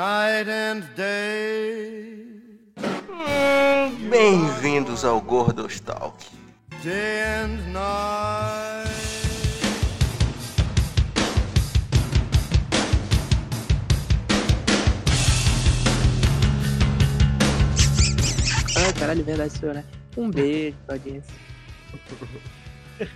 night and day, Bem-vindos ao Gordostalk. day and night. Ah, caralho, verdade, senhor, né? Um beijo pra audiência.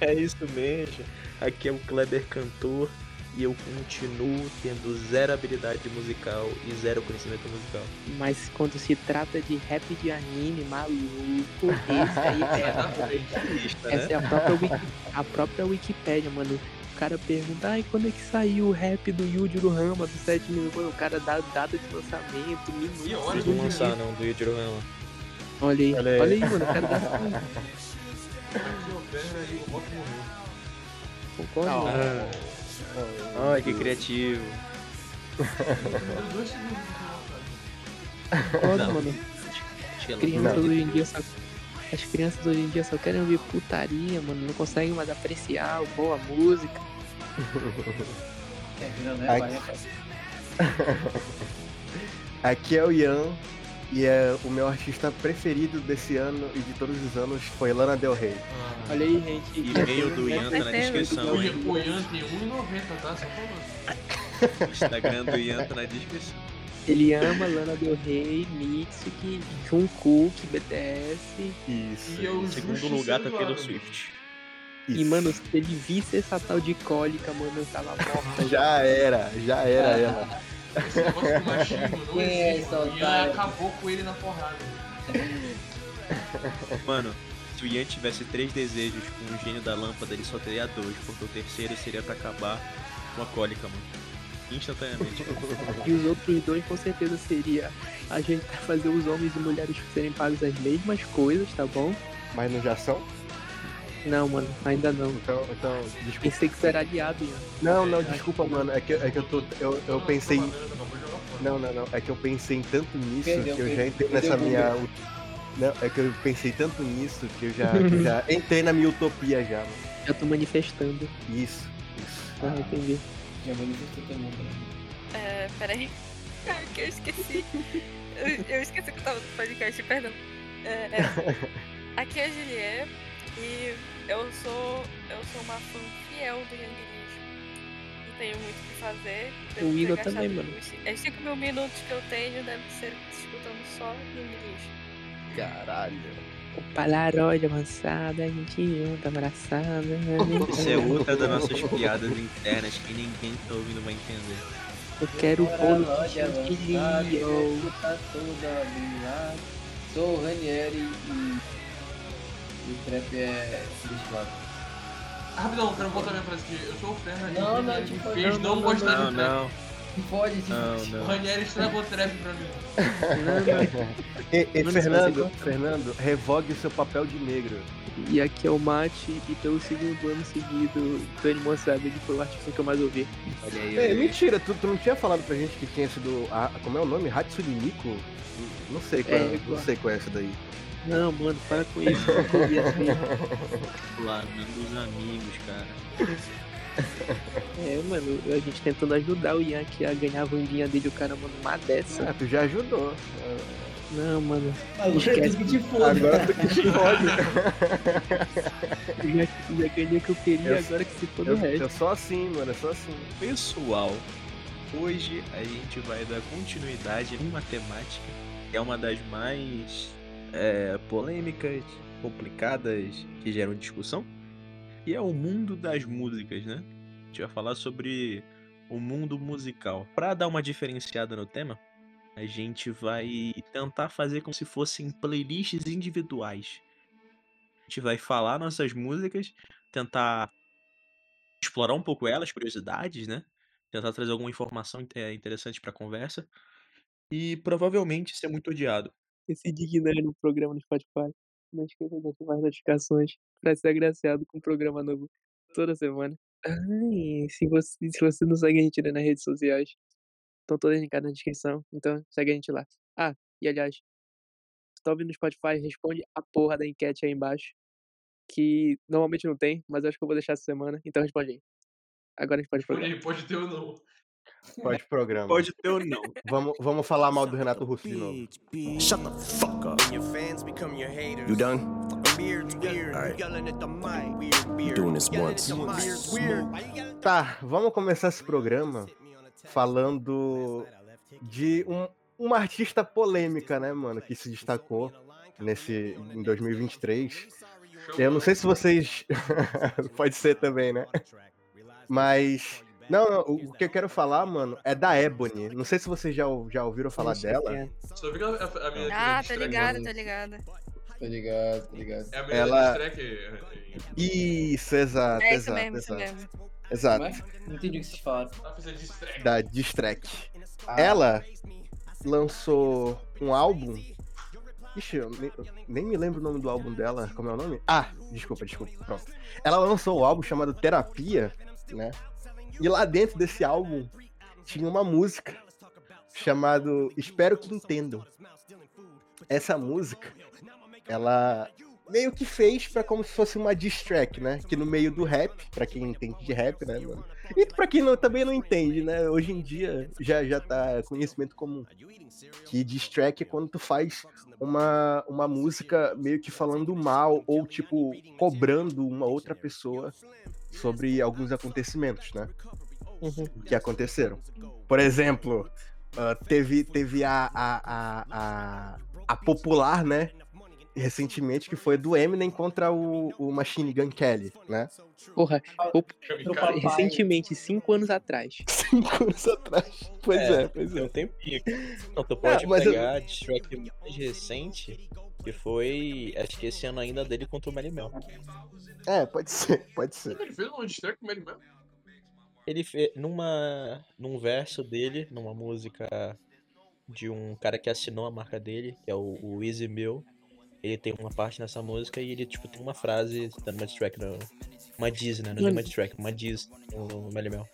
É isso mesmo. Aqui é o Kleber Cantor e eu continuo tendo zero habilidade musical e zero conhecimento musical. Mas quando se trata de rap de anime, maluco, esse aí é. Lista, Essa é a própria, Wiki, a própria Wikipédia, mano. O cara pergunta, ai, quando é que saiu o rap do Yujiro Rama do 7 mil? O cara dá data de lançamento, minutos. E segundos. não lançaram não, do Yujiro Rama. Olha aí, Olha aí. olha aí, mano, o cara dá Concordo, Não. Mano. Ai, que criativo. Concordo, Não. mano. Crianças hoje em dia só. As crianças hoje em dia só querem ouvir putaria, mano. Não conseguem mais apreciar boa música. Aqui é o Ian e é o meu artista preferido desse ano e de todos os anos foi Lana Del Rey. Olha aí, gente. E-mail do Ian tá na certeza. descrição, O hein? Ian o Ian tem 1,90, tá? Só falando. O Instagram do Ian tá na descrição. Ele ama Lana Del Rey, Mitsuki, Jungkook, BTS. Isso. E eu Em segundo lugar tá do Taylor. Swift. E, mano, se ele visse essa tal de cólica, mano, eu tava morta. Já era, já era ela. Esse negócio do machismo não é existe. O Ian otário? acabou com ele na porrada. Mano, se o Ian tivesse três desejos com o gênio da lâmpada, ele só teria dois, porque o terceiro seria pra acabar com a cólica, mano. Instantaneamente. E os outros dois, com certeza, seria a gente fazer os homens e mulheres serem pagos as mesmas coisas, tá bom? Mas não já são? Não, mano, ainda não. Então, então, desculpa. Pensei que isso era aliado, Ian. Não, não, desculpa, mano. É que, é que eu tô. Eu, eu pensei. Não, não, não. É que eu pensei tanto nisso Perdeu, que eu já entrei perdeu nessa minha. Não, é que eu pensei tanto nisso que eu já, que eu já entrei na minha utopia já, mano. Já tô manifestando. Isso, isso. Ah, entendi. Já manifestou mundo. né? É, peraí. que eu esqueci. Eu, eu esqueci que eu tava no podcast, perdão. É, é. Aqui é a Juliette e eu sou. Eu sou uma fã fiel do Young Lixo. Não tenho muito o que fazer. O Igor também, mano. os- É 5 mil minutos que eu tenho, deve ser escutando só Young Lixo. Caralho. O Polaroid avançado, a gente junta, abraçada. né? Isso é outra das nossas piadas internas que ninguém tá ouvindo vai entender. Eu quero o bolo de avançada, toda habilidade. Sou o Ranieri e. E o trap é destilado. Rapidão, eu quero voltar minha frase aqui. Eu sou o Fernando. Não, e não, me tipo, fez não, não, não, gostar Não, de trap. não, se não, fode. O não. Ranieri estragou o trap pra mim. Não, não. E, e Fernando, Fernando, revogue o seu papel de negro. E aqui é o Mate, e pelo segundo ano seguido, Dani Mossab, ele foi o artista que eu mais ouvi. Olha aí, É, olha aí. mentira, tu, tu não tinha falado pra gente que tinha sido. A, como é o nome? Hatsune Miku? Não sei qual é, É, não sei qual é essa daí. Não, mano, para com isso, eu ouvi assim. Lá, dos amigos, cara. É, mano, a gente tentando ajudar o Ian aqui a ganhar a vandinha dele, o cara, mano, uma dessa. Ah, tu já ajudou. Não, mano, Agora Esquece. tu que te foda. Agora tu que se fode. eu já, já ganhei o que eu queria, Eu- agora que se for o resto. eu sou assim, mano, eu sou assim. Pessoal, hoje a gente vai dar continuidade numa temática que é uma das mais é, polêmicas, complicadas, que geram discussão, e é o mundo das músicas, né? A gente vai falar sobre o mundo musical. Para dar uma diferenciada no tema, a gente vai tentar fazer como se fossem playlists individuais. A gente vai falar nossas músicas, tentar explorar um pouco elas, curiosidades, né? Tentar trazer alguma informação é, interessante pra conversa. E provavelmente ser muito odiado. Esse dignando no programa no Spotify. Não esqueça de ativar as notificações pra ser agraciado com um programa novo toda semana. Ai, se você, se você não segue a gente nas redes sociais, estão todas linkadas na descrição. Então segue a gente lá. Ah, e aliás, se tá ouvindo no Spotify, responde a porra da enquete aí embaixo. Que normalmente não tem, mas eu acho que eu vou deixar essa semana. Então responde aí. Agora a gente pode Pode, programa. pode ter ou não. Pode programa. Pode ter ou não. Vamos, vamos falar mal do Renato Russo de novo. Shut the fuck up. You done? Alright. We're doing this once. Tá, vamos começar esse programa falando de um, uma artista polêmica, né, mano, que se destacou nesse em 2023. Eu não sei se vocês pode ser também, né? Mas não, não, o que eu quero falar, mano, é da Ebony. Não sei se vocês já, já ouviram falar dela. é. Só vi que a, a, a minha Ah, Shrek- ligada, tô ligada. Tá ligado, tá ligado. É a menina Ela- de Shrek. é, Isso, exato, É isso exato, mesmo, isso exato. mesmo. Exato, não entendi o que vocês falaram. Da Distrack. Ah, Ela lançou um álbum. Ixi, eu nem, eu nem me lembro o nome do álbum dela. Como é o nome? Ah, desculpa, desculpa. Pronto. Ela lançou um álbum chamado Terapia, né? E lá dentro desse álbum tinha uma música chamado Espero que Entendam. Essa música, ela meio que fez pra como se fosse uma diss track, né? Que no meio do rap, pra quem entende de rap, né, mano? E pra quem não, também não entende, né? Hoje em dia já, já tá conhecimento comum. Que diss track é quando tu faz uma, uma música meio que falando mal ou, tipo, cobrando uma outra pessoa sobre alguns acontecimentos, né? Uhum. Que aconteceram. Por exemplo, ah, teve, teve a, a, a, a, a popular, né? Recentemente, que foi do Eminem contra o, o Machine Gun Kelly, né? Porra, papai. recentemente, cinco anos atrás. Cinco anos atrás. Pois é, pois Tem é. um tempinho. Não, tu pode eu- pegar a track mais recente, que foi, acho que esse ano ainda dele contra o Melly Mel. É, pode ser, pode ser. Ele fez uma de Shrek com ele mesmo. Ele fez, numa, num verso dele, numa música de um cara que assinou a marca dele, que é o, o Easy Mill, ele tem uma parte nessa música e ele, tipo, tem uma frase dando uma track, no, uma diz, né? Não é uma track, uma diz no, no Melly Mel.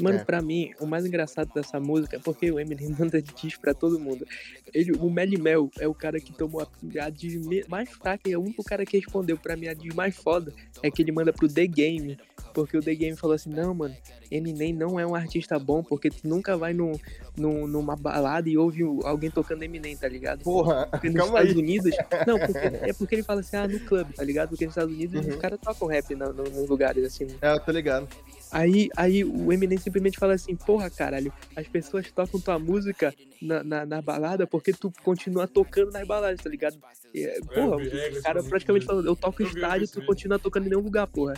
Mano, É. pra mim, o mais engraçado dessa música é porque o Eminem manda diz pra todo mundo. Ele, o Melly Mel é o cara que tomou a, a diz mais fraca e é o único cara que respondeu pra mim a diz mais foda é que ele manda pro The Game. Porque o The Game falou assim: não, mano, Eminem não é um artista bom porque tu nunca vai num, num, numa balada e ouve alguém tocando Eminem, tá ligado? Porra, Porque nos Estados aí. Unidos. Não, porque, é porque ele fala assim, ah, no clube, tá ligado? Porque nos Estados Unidos os Uhum. caras tocam rap na- no- nos lugares, assim. É, eu tô ligado. Aí, aí o Eminem simplesmente fala assim, porra, caralho, as pessoas tocam tua música na, na, na balada porque tu continua tocando nas baladas, tá ligado? E, é, porra, é, o cara praticamente falou, eu toco Eu estádio, esse tu continua tocando em nenhum lugar, porra.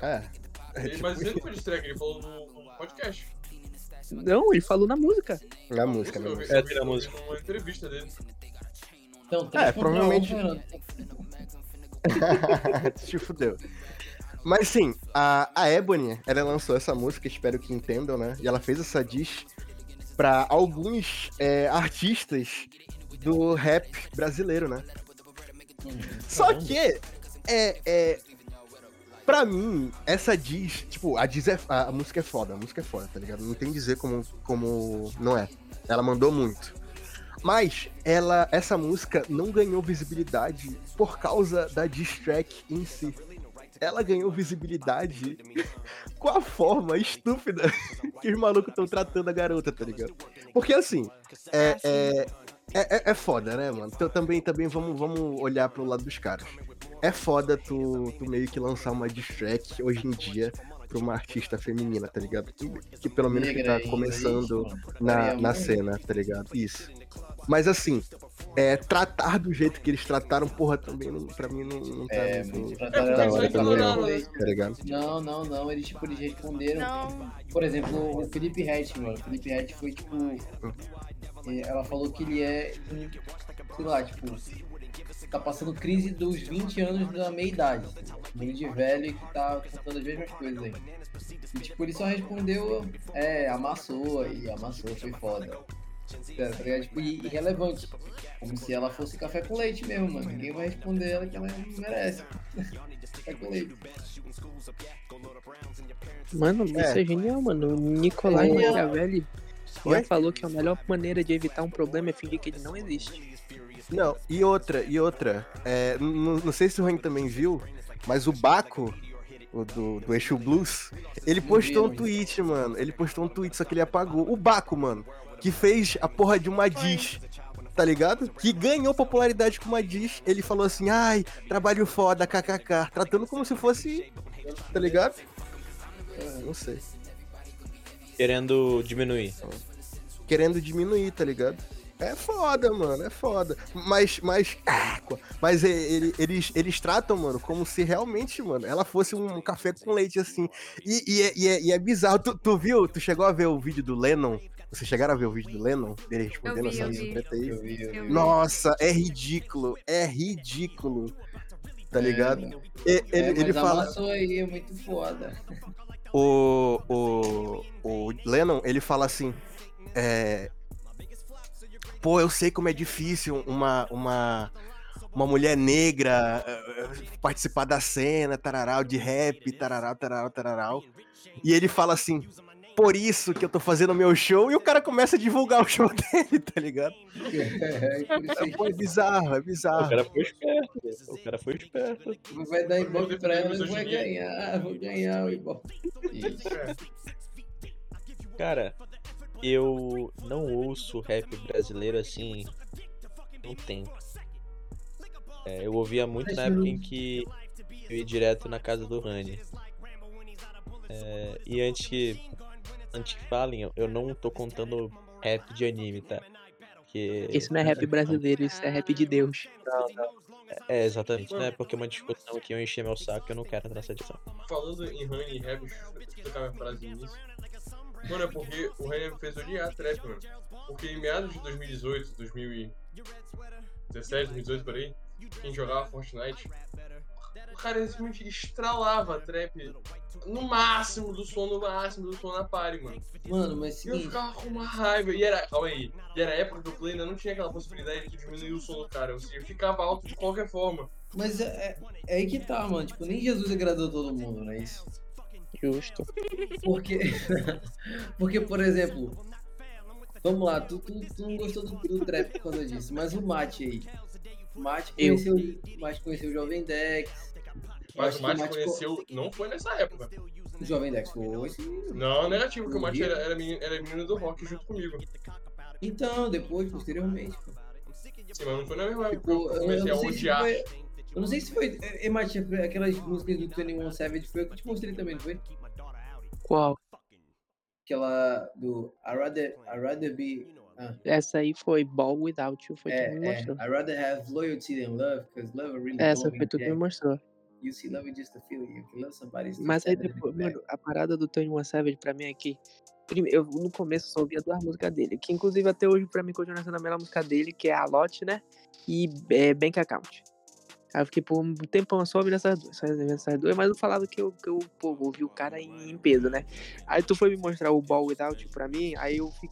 É. É, Ele- tipo, Mas ele foi de Shrek, ele falou no, podcast. Não, ele falou na música. na música, na música. É, na música. numa entrevista dele. Então, É, provavelmente-. Te fudeu. Mas sim, a, a Ebony, ela lançou essa música, espero que entendam, né? E ela fez essa diss pra alguns é, artistas do rap brasileiro, né? Só que, é, é, pra mim, essa diz, tipo, a diz é, a, a música é foda, a música é foda, tá ligado? Não tem dizer como, como não é. Ela mandou muito. Mas ela, essa música não ganhou visibilidade por causa da diss track em si. Ela ganhou visibilidade com a forma estúpida que os malucos estão tratando a garota, tá ligado? Porque assim, é, é, é, é- é foda, né, mano? Então também, também vamos, vamos olhar pro lado dos caras. É foda tu, tu meio que lançar uma diss track hoje em dia pra uma artista feminina, tá ligado? Que, que pelo menos que tá começando na, na cena, tá ligado? Isso. Mas assim, é, tratar do jeito que eles trataram, porra, também não, pra mim não, não tá É, muito É, não, né? tá ligado? Não, não, não. Eles, tipo, eles responderam. Não, Por exemplo, o Felipe Rett, mano. O Felipe Rett foi, tipo... eh, Ela falou que ele é, sei lá, tipo... Tá passando crise dos 20 anos da meia-idade. Meio de velho e que tá contando as mesmas coisas aí. E, tipo, ele só respondeu, é, amassou e amassou, foi foda. Tá tá ligado? Tipo, e- irrelevante. Como se ela fosse café com leite mesmo, mano. Ninguém vai responder ela que ela não merece. café com leite. Mano, isso é genial, mano. O Nicolai É. Machiavelli já falou que a melhor maneira de evitar um problema é fingir que ele não existe. Não, e outra, e outra, é, n- n- não sei se o Ren também viu, mas o Baco, o do, do Exu Blues, ele Não postou um não. tweet, mano. Ele postou um tweet, só que ele apagou. O Baco, mano, que fez a porra de uma diz, tá ligado? Que ganhou popularidade com uma diz. Ele falou assim, ai, trabalho foda, kkk. Tratando como se fosse, tá ligado? Ah, Não sei. Querendo diminuir. querendo diminuir, tá ligado? É foda, mano, é foda. Mas, mas, mas ele- eles, eles tratam, mano, como se realmente, mano, ela fosse um café com leite, assim. E, e é, e é- e é bizarro. Tu, tu viu? Tu chegou a ver o vídeo do Lennon? Vocês chegaram a ver o vídeo do Lennon? Dele respondendo essa treta aí? Nossa, é ridículo. É ridículo. Tá ligado? É, E- é, ele, ele fala. aí, é muito foda. o, o, o Lennon, ele fala assim, é, pô, eu sei como é difícil uma, uma, uma mulher negra eh, eh, participar da cena, tararau, de rap, tararau, tararau, tararau. E ele fala assim, por isso que eu tô fazendo meu show, e o cara começa a divulgar o show dele, tá ligado? É, É, pô, é bizarro, é O bizarro. cara foi esperto. O cara foi esperto. que vai dar ibope pra ela em vai ganhar, vou ganhar o ibope. Isso. Cara, eu não ouço rap brasileiro assim há um tempo. É, eu ouvia muito na época em que eu ia direto na casa do Rani. É, e antes que, antes que falem, eu- não tô contando rap de anime, tá? Porque... Isso não é rap brasileiro, isso é rap de Deus. É, exatamente, né? Porque é uma discussão que eu encher meu saco e eu não quero entrar nessa discussão. Falando em Honey e Rap, deixa eu minha frase início. Mano, é porque o Honey me fez odiar trap, mano. Porque em meados de 2018, 2017, 2018 por aí, quem jogava Fortnite, o cara simplesmente estralava trap no máximo do som, no máximo do som na party, mano. Mano, mas E eu ficava com uma raiva. E era, calma aí, e era a época que o Play ainda não tinha aquela possibilidade de diminuir o som do cara. Ou seja, ficava alto de qualquer forma. mas é, é, é aí que tá, mano. Tipo, nem Jesus agradou todo mundo, não é isso? Justo. Porque, porque por exemplo, vamos lá, tu, tu, tu não gostou do, do trap por causa disso, mas o Mate aí. O Mate Eu. conheceu, o Mate conheceu o Jovem Dex. Eu Mas o Mate co- conheceu, não foi nessa época. O Jovem Dex foi. Não, negativo, que o Mate era, era, menino, era menino do rock junto comigo. Então, depois, posteriormente. Sim, mas não foi na mesma época Tipo, eu eu, eu comecei a não sei se odiar. foi. Eu não sei se foi. É, é, Mate, aquelas músicas do 21 Savage foi eu que te mostrei também, não foi? Qual? Aquela do I rather, I rather be. Ah, Essa aí foi Ball Without You, foi tu que me é, é, mostrou. I rather have loyalty than love, because love really Essa foi tu que me mostrou. You see love just a feeling. You can love somebody. Mas aí depois, back. mano, a parada do Tony One Savage pra mim é que. prime- Eu no começo só ouvia duas músicas dele, que inclusive até hoje pra mim continua sendo a melhor música dele, que é a Lot, né? E é, Bank Account. Aí eu fiquei por um tempão só ouvindo essas duas, só ouvindo essas duas, mas eu falava que eu, que eu pô, ouvi o cara em, em peso, né? Aí tu foi me mostrar o Ball Without pra mim, aí eu fiquei.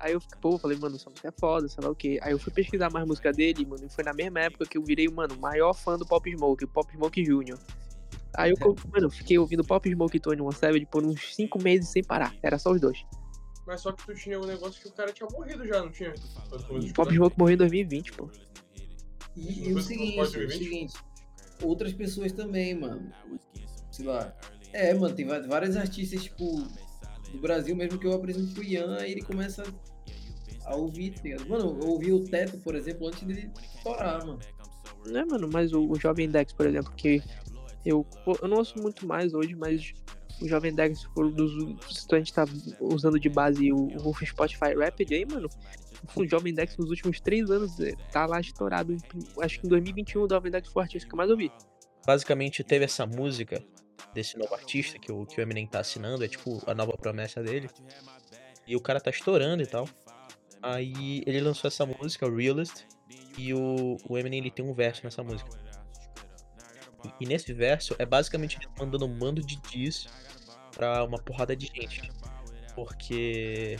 Aí eu fiquei, pô, falei, mano, essa música é foda, sei lá o quê. Aí eu fui pesquisar mais música dele, mano, e foi na mesma época que eu virei, mano, o maior fã do Pop Smoke, o Pop Smoke Jr. Aí eu, mano, eu fiquei ouvindo Pop Smoke e Tony One Savage por uns 5 meses sem parar. Era só os dois. Mas só que tu tinha um negócio que o cara tinha morrido já, não tinha? Pop. Smoke morreu em 2020, pô. E, e o seguinte, o 2020? seguinte, outras pessoas também, mano. Sei lá. É, mano, tem vários artistas, tipo, do Brasil mesmo que eu apresento pro Ian e ele começa a ouvir, tá ligado? Mano, eu ouvi o Teto, por exemplo, antes dele estourar, mano. Né, mano, mas o, o Jovem Dex, por exemplo, que eu, eu não ouço muito mais hoje, mas o Jovem Dex, por um dos, se a gente tá usando de base o, o Spotify Rapid aí, mano, o Jovem Dex nos últimos 3 anos eh, tá lá estourado. Acho que em 2021 o Jovem Dex foi o artista que eu mais ouvi. Basicamente teve essa música desse novo artista que o, que o Eminem tá assinando, é tipo a nova promessa dele. E o cara tá estourando e tal. Aí ele lançou essa música, Realist, e o, o Eminem ele tem um verso nessa música. E, e nesse verso é basicamente ele mandando um mando de diz pra uma porrada de gente. Porque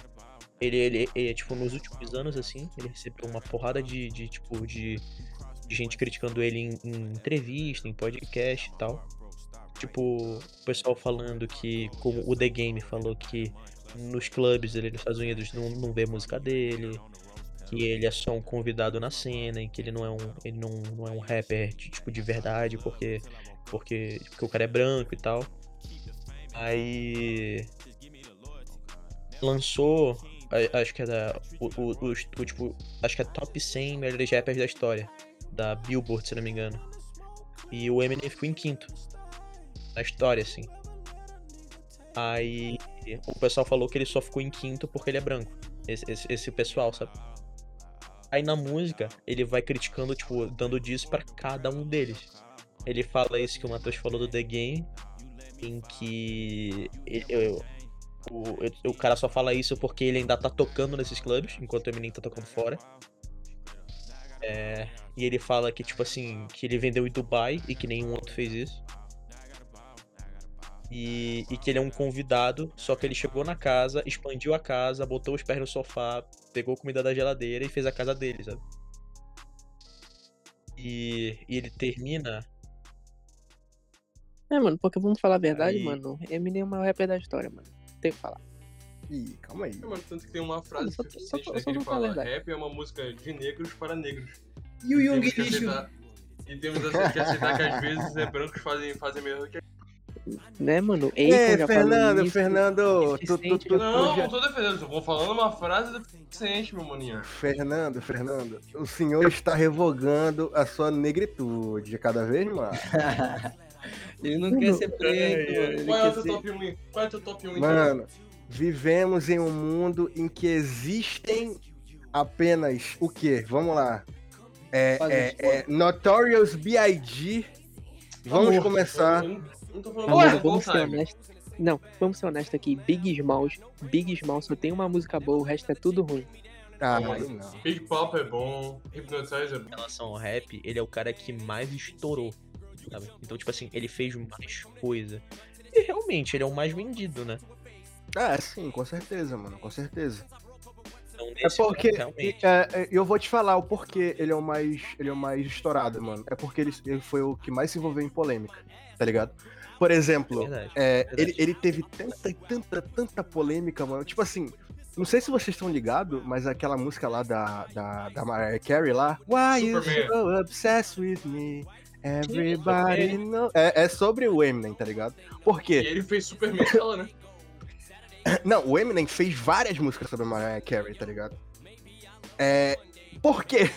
ele, ele, ele, tipo, nos últimos anos, assim, ele recebeu uma porrada de, de tipo, de, de gente criticando ele em, em entrevista, em podcast e tal. Tipo, o pessoal falando que, como o The Game falou que nos clubes ali nos Estados Unidos não, não vê música dele, que ele é só um convidado na cena e que ele não é um, ele não, não é um rapper de, tipo de verdade porque, porque porque o cara é branco e tal. Aí lançou, acho que é da o, o, o- o, tipo, acho que é top 100 melhores rappers da história da Billboard, se não me engano. E o Eminem ficou em quinto na história assim. Aí o pessoal falou que ele só ficou em quinto porque ele é branco. Esse, esse, esse pessoal, sabe? Aí na música, ele vai criticando, tipo, dando disso pra cada um deles. Ele fala isso que o Matheus falou do The Game, em que ele- eu- o, o cara só fala isso porque ele ainda tá tocando nesses clubes, enquanto o Eminem tá tocando fora. É, e ele fala que, tipo assim, que ele vendeu em Dubai e que nenhum outro fez isso. E, e que ele é um convidado, só que ele chegou na casa, expandiu a casa, botou os pés no sofá, pegou comida da geladeira e fez a casa dele, sabe? E, e ele termina. É, mano, porque vamos falar a verdade, Aí- mano. Eminem é o maior rapper da história, mano. Tem que falar. Ih, calma aí. É, mano, tanto que tem uma frase Só- que só- só- né, só que ele vou falar a fala, verdade. rap é uma música de negros para negros. E o Young Lixo? E temos que aceitar que às vezes é brancos fazem, fazem melhor que Né, mano? Akon É, Fernando, isso. Fernando, tu, tu, 50 tu, tu Não, já- não tô defendendo, eu vou falando uma frase deficiente, meu maninho. Fernando, Fernando, o senhor está revogando a sua negritude cada vez mais. Ele não quer ser preto, mano. Qual é o top 1? Qual é o teu top 1 Mano, vivemos em um mundo em que existem apenas o quê? Vamos lá. É, é, um é, Notorious B.I.G. Vamos Amor, começar. Eu não, tô falando Amor, do vamos ser honestos. Não, vamos ser honestos aqui. Big Smalls, Big Smalls só tem uma música boa, o resto é tudo ruim. Ah, Não, aí não. Big Pop é bom, Hypnotize é bom. Em relação ao rap, ele é o cara que mais estourou. Sabe? Então, tipo assim, ele fez mais coisa. E realmente, ele é o mais vendido, né? Ah, sim, com certeza, mano, com certeza. Então, É porque é, é, eu vou te falar o porquê ele é o mais ele é o mais estourado, mano. É porque ele, ele foi o que mais se envolveu em polêmica, tá ligado? Por exemplo, verdade. é, verdade. ele, ele teve tanta, tanta, tanta polêmica, mano. Tipo assim, não sei se vocês estão ligados, mas aquela música lá da, da, da Mariah Carey lá. Why you Superman. so obsessed with me? Everybody know. É, é sobre o Eminem, tá ligado? Por E quê? ele fez Superman dela, né? Não, o Eminem fez várias músicas sobre a Mariah Carey, tá ligado? É. Por quê?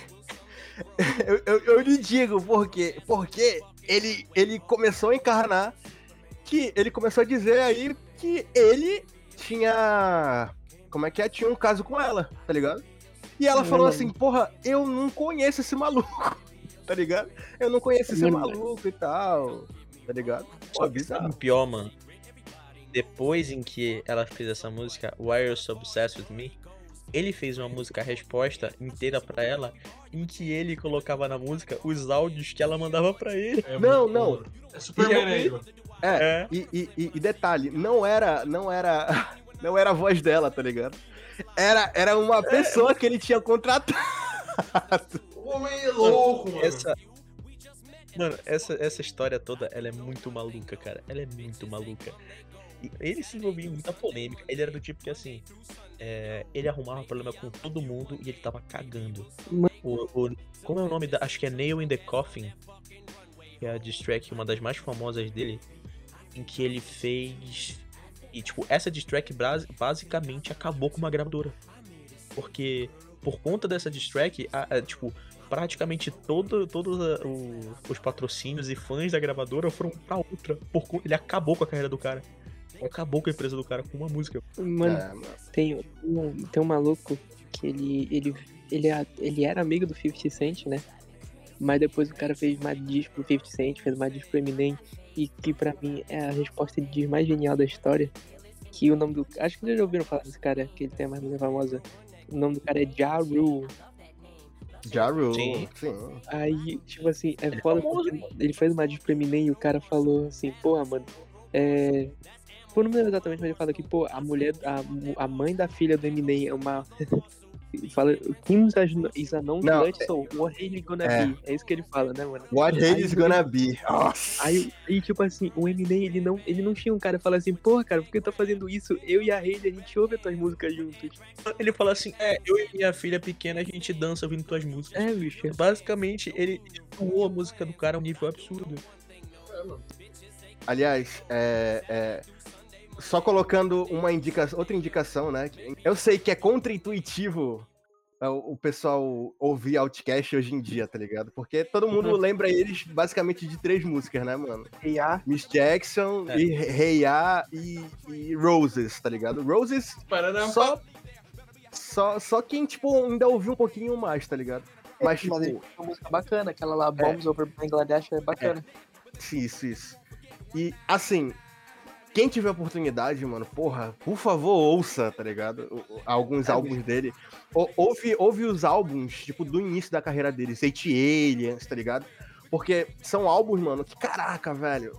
eu, eu, eu lhe digo por quê. Porque ele, ele começou a encarnar que ele começou a dizer aí que ele tinha. Como é que é? Tinha um caso com ela, tá ligado? E ela Não, falou assim, porra, eu não conheço esse maluco, tá ligado? Eu não conheço esse Mano, maluco e tal, tá ligado? Pô, Sabe bizarro. o pior, mano? Depois em que ela fez essa música, Why You're So Obsessed With Me, ele fez uma música resposta inteira pra ela, em que ele colocava na música os áudios que ela mandava pra ele. É Não, não. bom. É Superman, né, E Igor? É, E, e- e- detalhe, não era, não era, não era a voz dela, tá ligado? Era, era uma pessoa que ele tinha contratado. O homem é louco, mano. Essa. Mano, essa, essa história toda, ela é muito maluca, cara. Ela é muito maluca. Ele se envolvia em muita polêmica. Ele era do tipo que, assim, é, ele arrumava problema com todo mundo e ele tava cagando. O, o- como é o nome da. Acho que é Nail in the Coffin. Que é a diss track, uma das mais famosas dele. Em que ele fez. E, tipo, essa diss track bras- basicamente acabou com uma gravadora. Porque, por conta dessa diss track, a- a, tipo, praticamente todo, todos os patrocínios e fãs da gravadora foram pra outra. Ele acabou com a carreira do cara. Acabou com a empresa do cara com uma música. Mano, É, mano. tem, um, tem um maluco que ele, ele, ele, é- ele era amigo do 50 Cent, né? Mas depois o cara fez uma diss pro 50 Cent, fez uma diss pro Eminem. E que pra mim é a resposta de mais genial da história. Que o nome do. Acho que vocês já ouviram falar desse cara, que ele tem a mais música famosa. O nome do cara é Ja Rule. Ja Rule, Sim. sim. Aí, tipo assim, é Ele é foda porque ele fez uma diss pro Eminem e o cara falou assim, porra, mano, é. Pô, não me lembro exatamente, mas ele fala que, pô, a mulher, a, a mãe da filha do Eminem é uma. fala Kings is a song. What hell is gonna é. be? É isso que ele fala, né, mano? What Aí is gonna be? Nossa. Aí, aí, tipo assim, o Eminem, ele não, ele não tinha um cara falar assim, porra, cara, por que tá fazendo isso? Eu e a Hailey, a gente ouve as tuas músicas juntos. Ele fala assim: É, eu e minha filha pequena, a gente dança ouvindo tuas músicas. É, bicho. Basicamente, ele doou a música do cara a um nível absurdo. É, mano. Aliás, é, é, só colocando uma indicação, outra indicação, né? Eu sei que é contra-intuitivo é, o pessoal ouvir Outcast hoje em dia, tá ligado? Porque todo mundo Uhum. lembra eles basicamente de três músicas, né, mano? Hey, Miss Jackson, É. e Hey Ya e, e Roses, tá ligado? Roses Parará, só, só, só quem, tipo, ainda ouviu um pouquinho mais, tá ligado? Mas, mas tipo, tem uma música bacana, aquela lá, Bombs Over Bangladesh, é bacana. Isso, isso. E, assim, quem tiver oportunidade, mano, porra, por favor, ouça, tá ligado? Alguns É, álbuns dele. Ou- ouve, ouve os álbuns, tipo, do início da carreira dele, Hate Aliens, tá ligado? Porque são álbuns, mano, que caraca, velho.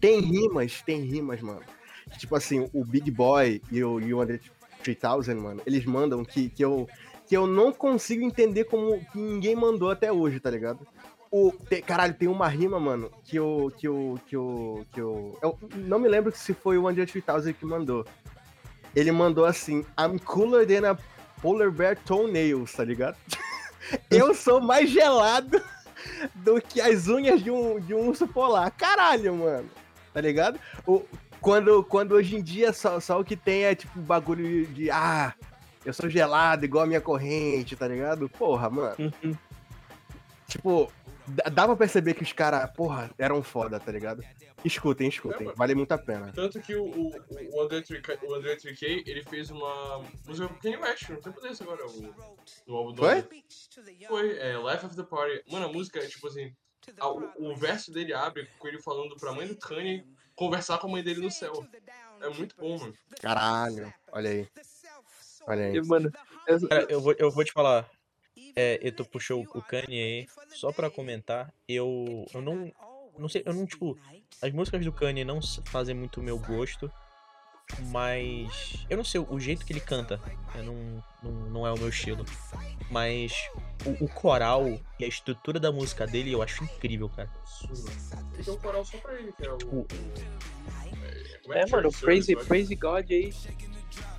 Tem rimas, tem rimas, mano. Que, tipo assim, o Big Boy e o, e o Andre 3000, mano, eles mandam que, que, eu, que eu não consigo entender como que ninguém mandou até hoje, tá ligado? O, te- caralho, tem uma rima, mano, que eu, que eu, que eu, que eu, eu não me lembro se foi o Andre 3000 que mandou. Ele mandou assim, I'm cooler than a polar bear toenails, tá ligado? eu sou mais gelado do que as unhas de um, de um urso polar. Caralho, mano. Tá ligado? O, quando, quando hoje em dia só, só o que tem é tipo bagulho de, ah, eu sou gelado igual a minha corrente, tá ligado? Porra, mano. Uhum. Tipo, dá pra perceber que os caras, porra, eram foda, tá ligado? Escutem, escutem. Vale muito a pena. Tanto que o, o, o André 3K, o André 3K, ele fez uma música com Kanye West, não tempo desse agora, o, no álbum do Foi? Foi, é Life of the Party. Mano, a música é tipo assim, a- o, o verso dele abre com ele falando pra mãe do Kanye conversar com a mãe dele no céu. É muito bom, mano. Caralho, olha aí. Olha aí. E, mano, eu- eu vou, eu vou te falar. É, eu tô puxou o Kanye aí, só pra comentar, eu, eu não, não sei, eu não, tipo, as músicas do Kanye não fazem muito o meu gosto, mas, eu não sei, o jeito que ele canta, não, não, não é o meu estilo, mas o, o coral e a estrutura da música dele eu acho incrível, cara. Tem um coral só pra ele, que é o. O- é, é, mano? Praise, Service, Praise God aí.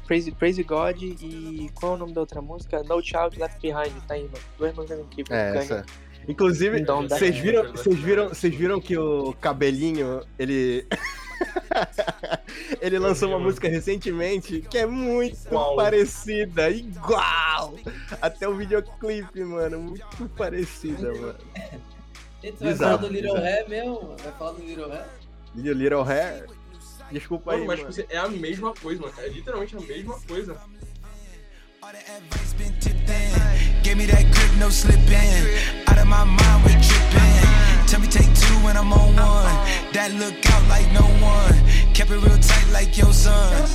Praise, Praise God e qual é o nome da outra música? No Child Left Behind, tá aí, mano. Duas músicas incríveis. É, essa. Inclusive, Então, vocês viram, vocês viram, vocês viram que o cabelinho, ele ele lançou uma música recentemente que é muito Igual. parecida, igual. Até o videoclipe, mano, muito parecida, mano. Gente, vai falar do Little. Hair mesmo? Vai falar do Little Hair? Little, Little Hair. Desculpa aí, Mano, mas mano. tipo é a mesma coisa, mano. É literalmente a mesma coisa. Gave me that grip, no slipping. Out of my mind, we tripping. Tell me take two when I'm on one. That look out like no one. Kept it real tight like your son.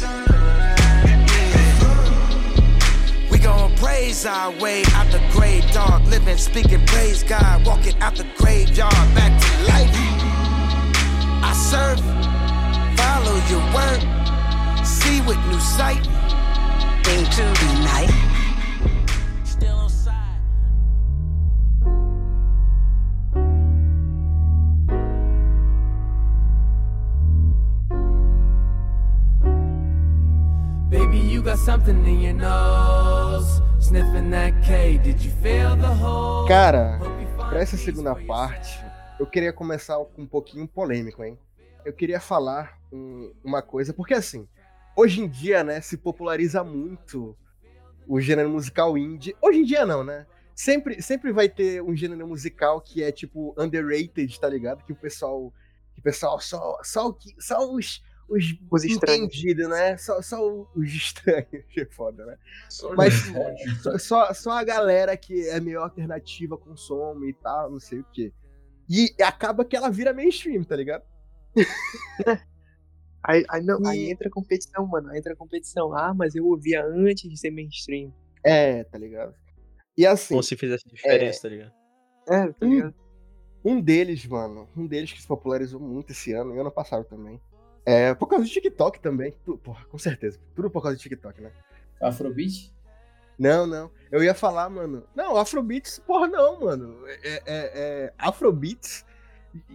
We gon' praise our way out the grave, dog. Living, speaking, praise God. Walking out the graveyard back to life. I serve, follow your word. See with new sight. Into the night. Baby, you got something in your nose. Sniffing that K, did you feel the hole? Cara, Pra essa segunda parte, eu queria começar com um pouquinho polêmico, hein? Eu queria falar um- uma coisa, porque assim, hoje em dia, né, se populariza muito o gênero musical indie. Hoje em dia não, né? Sempre, sempre vai ter um gênero musical que é tipo underrated, tá ligado? Que o pessoal, que o pessoal só, só, o que- só os os, Os estranhos. entendidos, né? Só, só os estranhos, que foda, né? Só Mas- Só, só, só a galera que é meio alternativa consome e tal, não sei o quê. E acaba que ela vira mainstream, tá ligado? Aí, aí, não, E- aí entra a competição, mano. Aí entra a competição. Ah, mas eu ouvia antes de ser mainstream. É, tá ligado? E assim, Como se fizesse diferença, tá ligado? É, tá ligado? um deles, mano, um deles que se popularizou muito esse ano, e ano passado também. É, por causa do TikTok também. Porra, com certeza. Tudo por causa do TikTok, né? Afrobeat? Não, não. Eu ia falar, mano. Não, Afrobeats, porra, não, mano. É, é, é- Afrobeats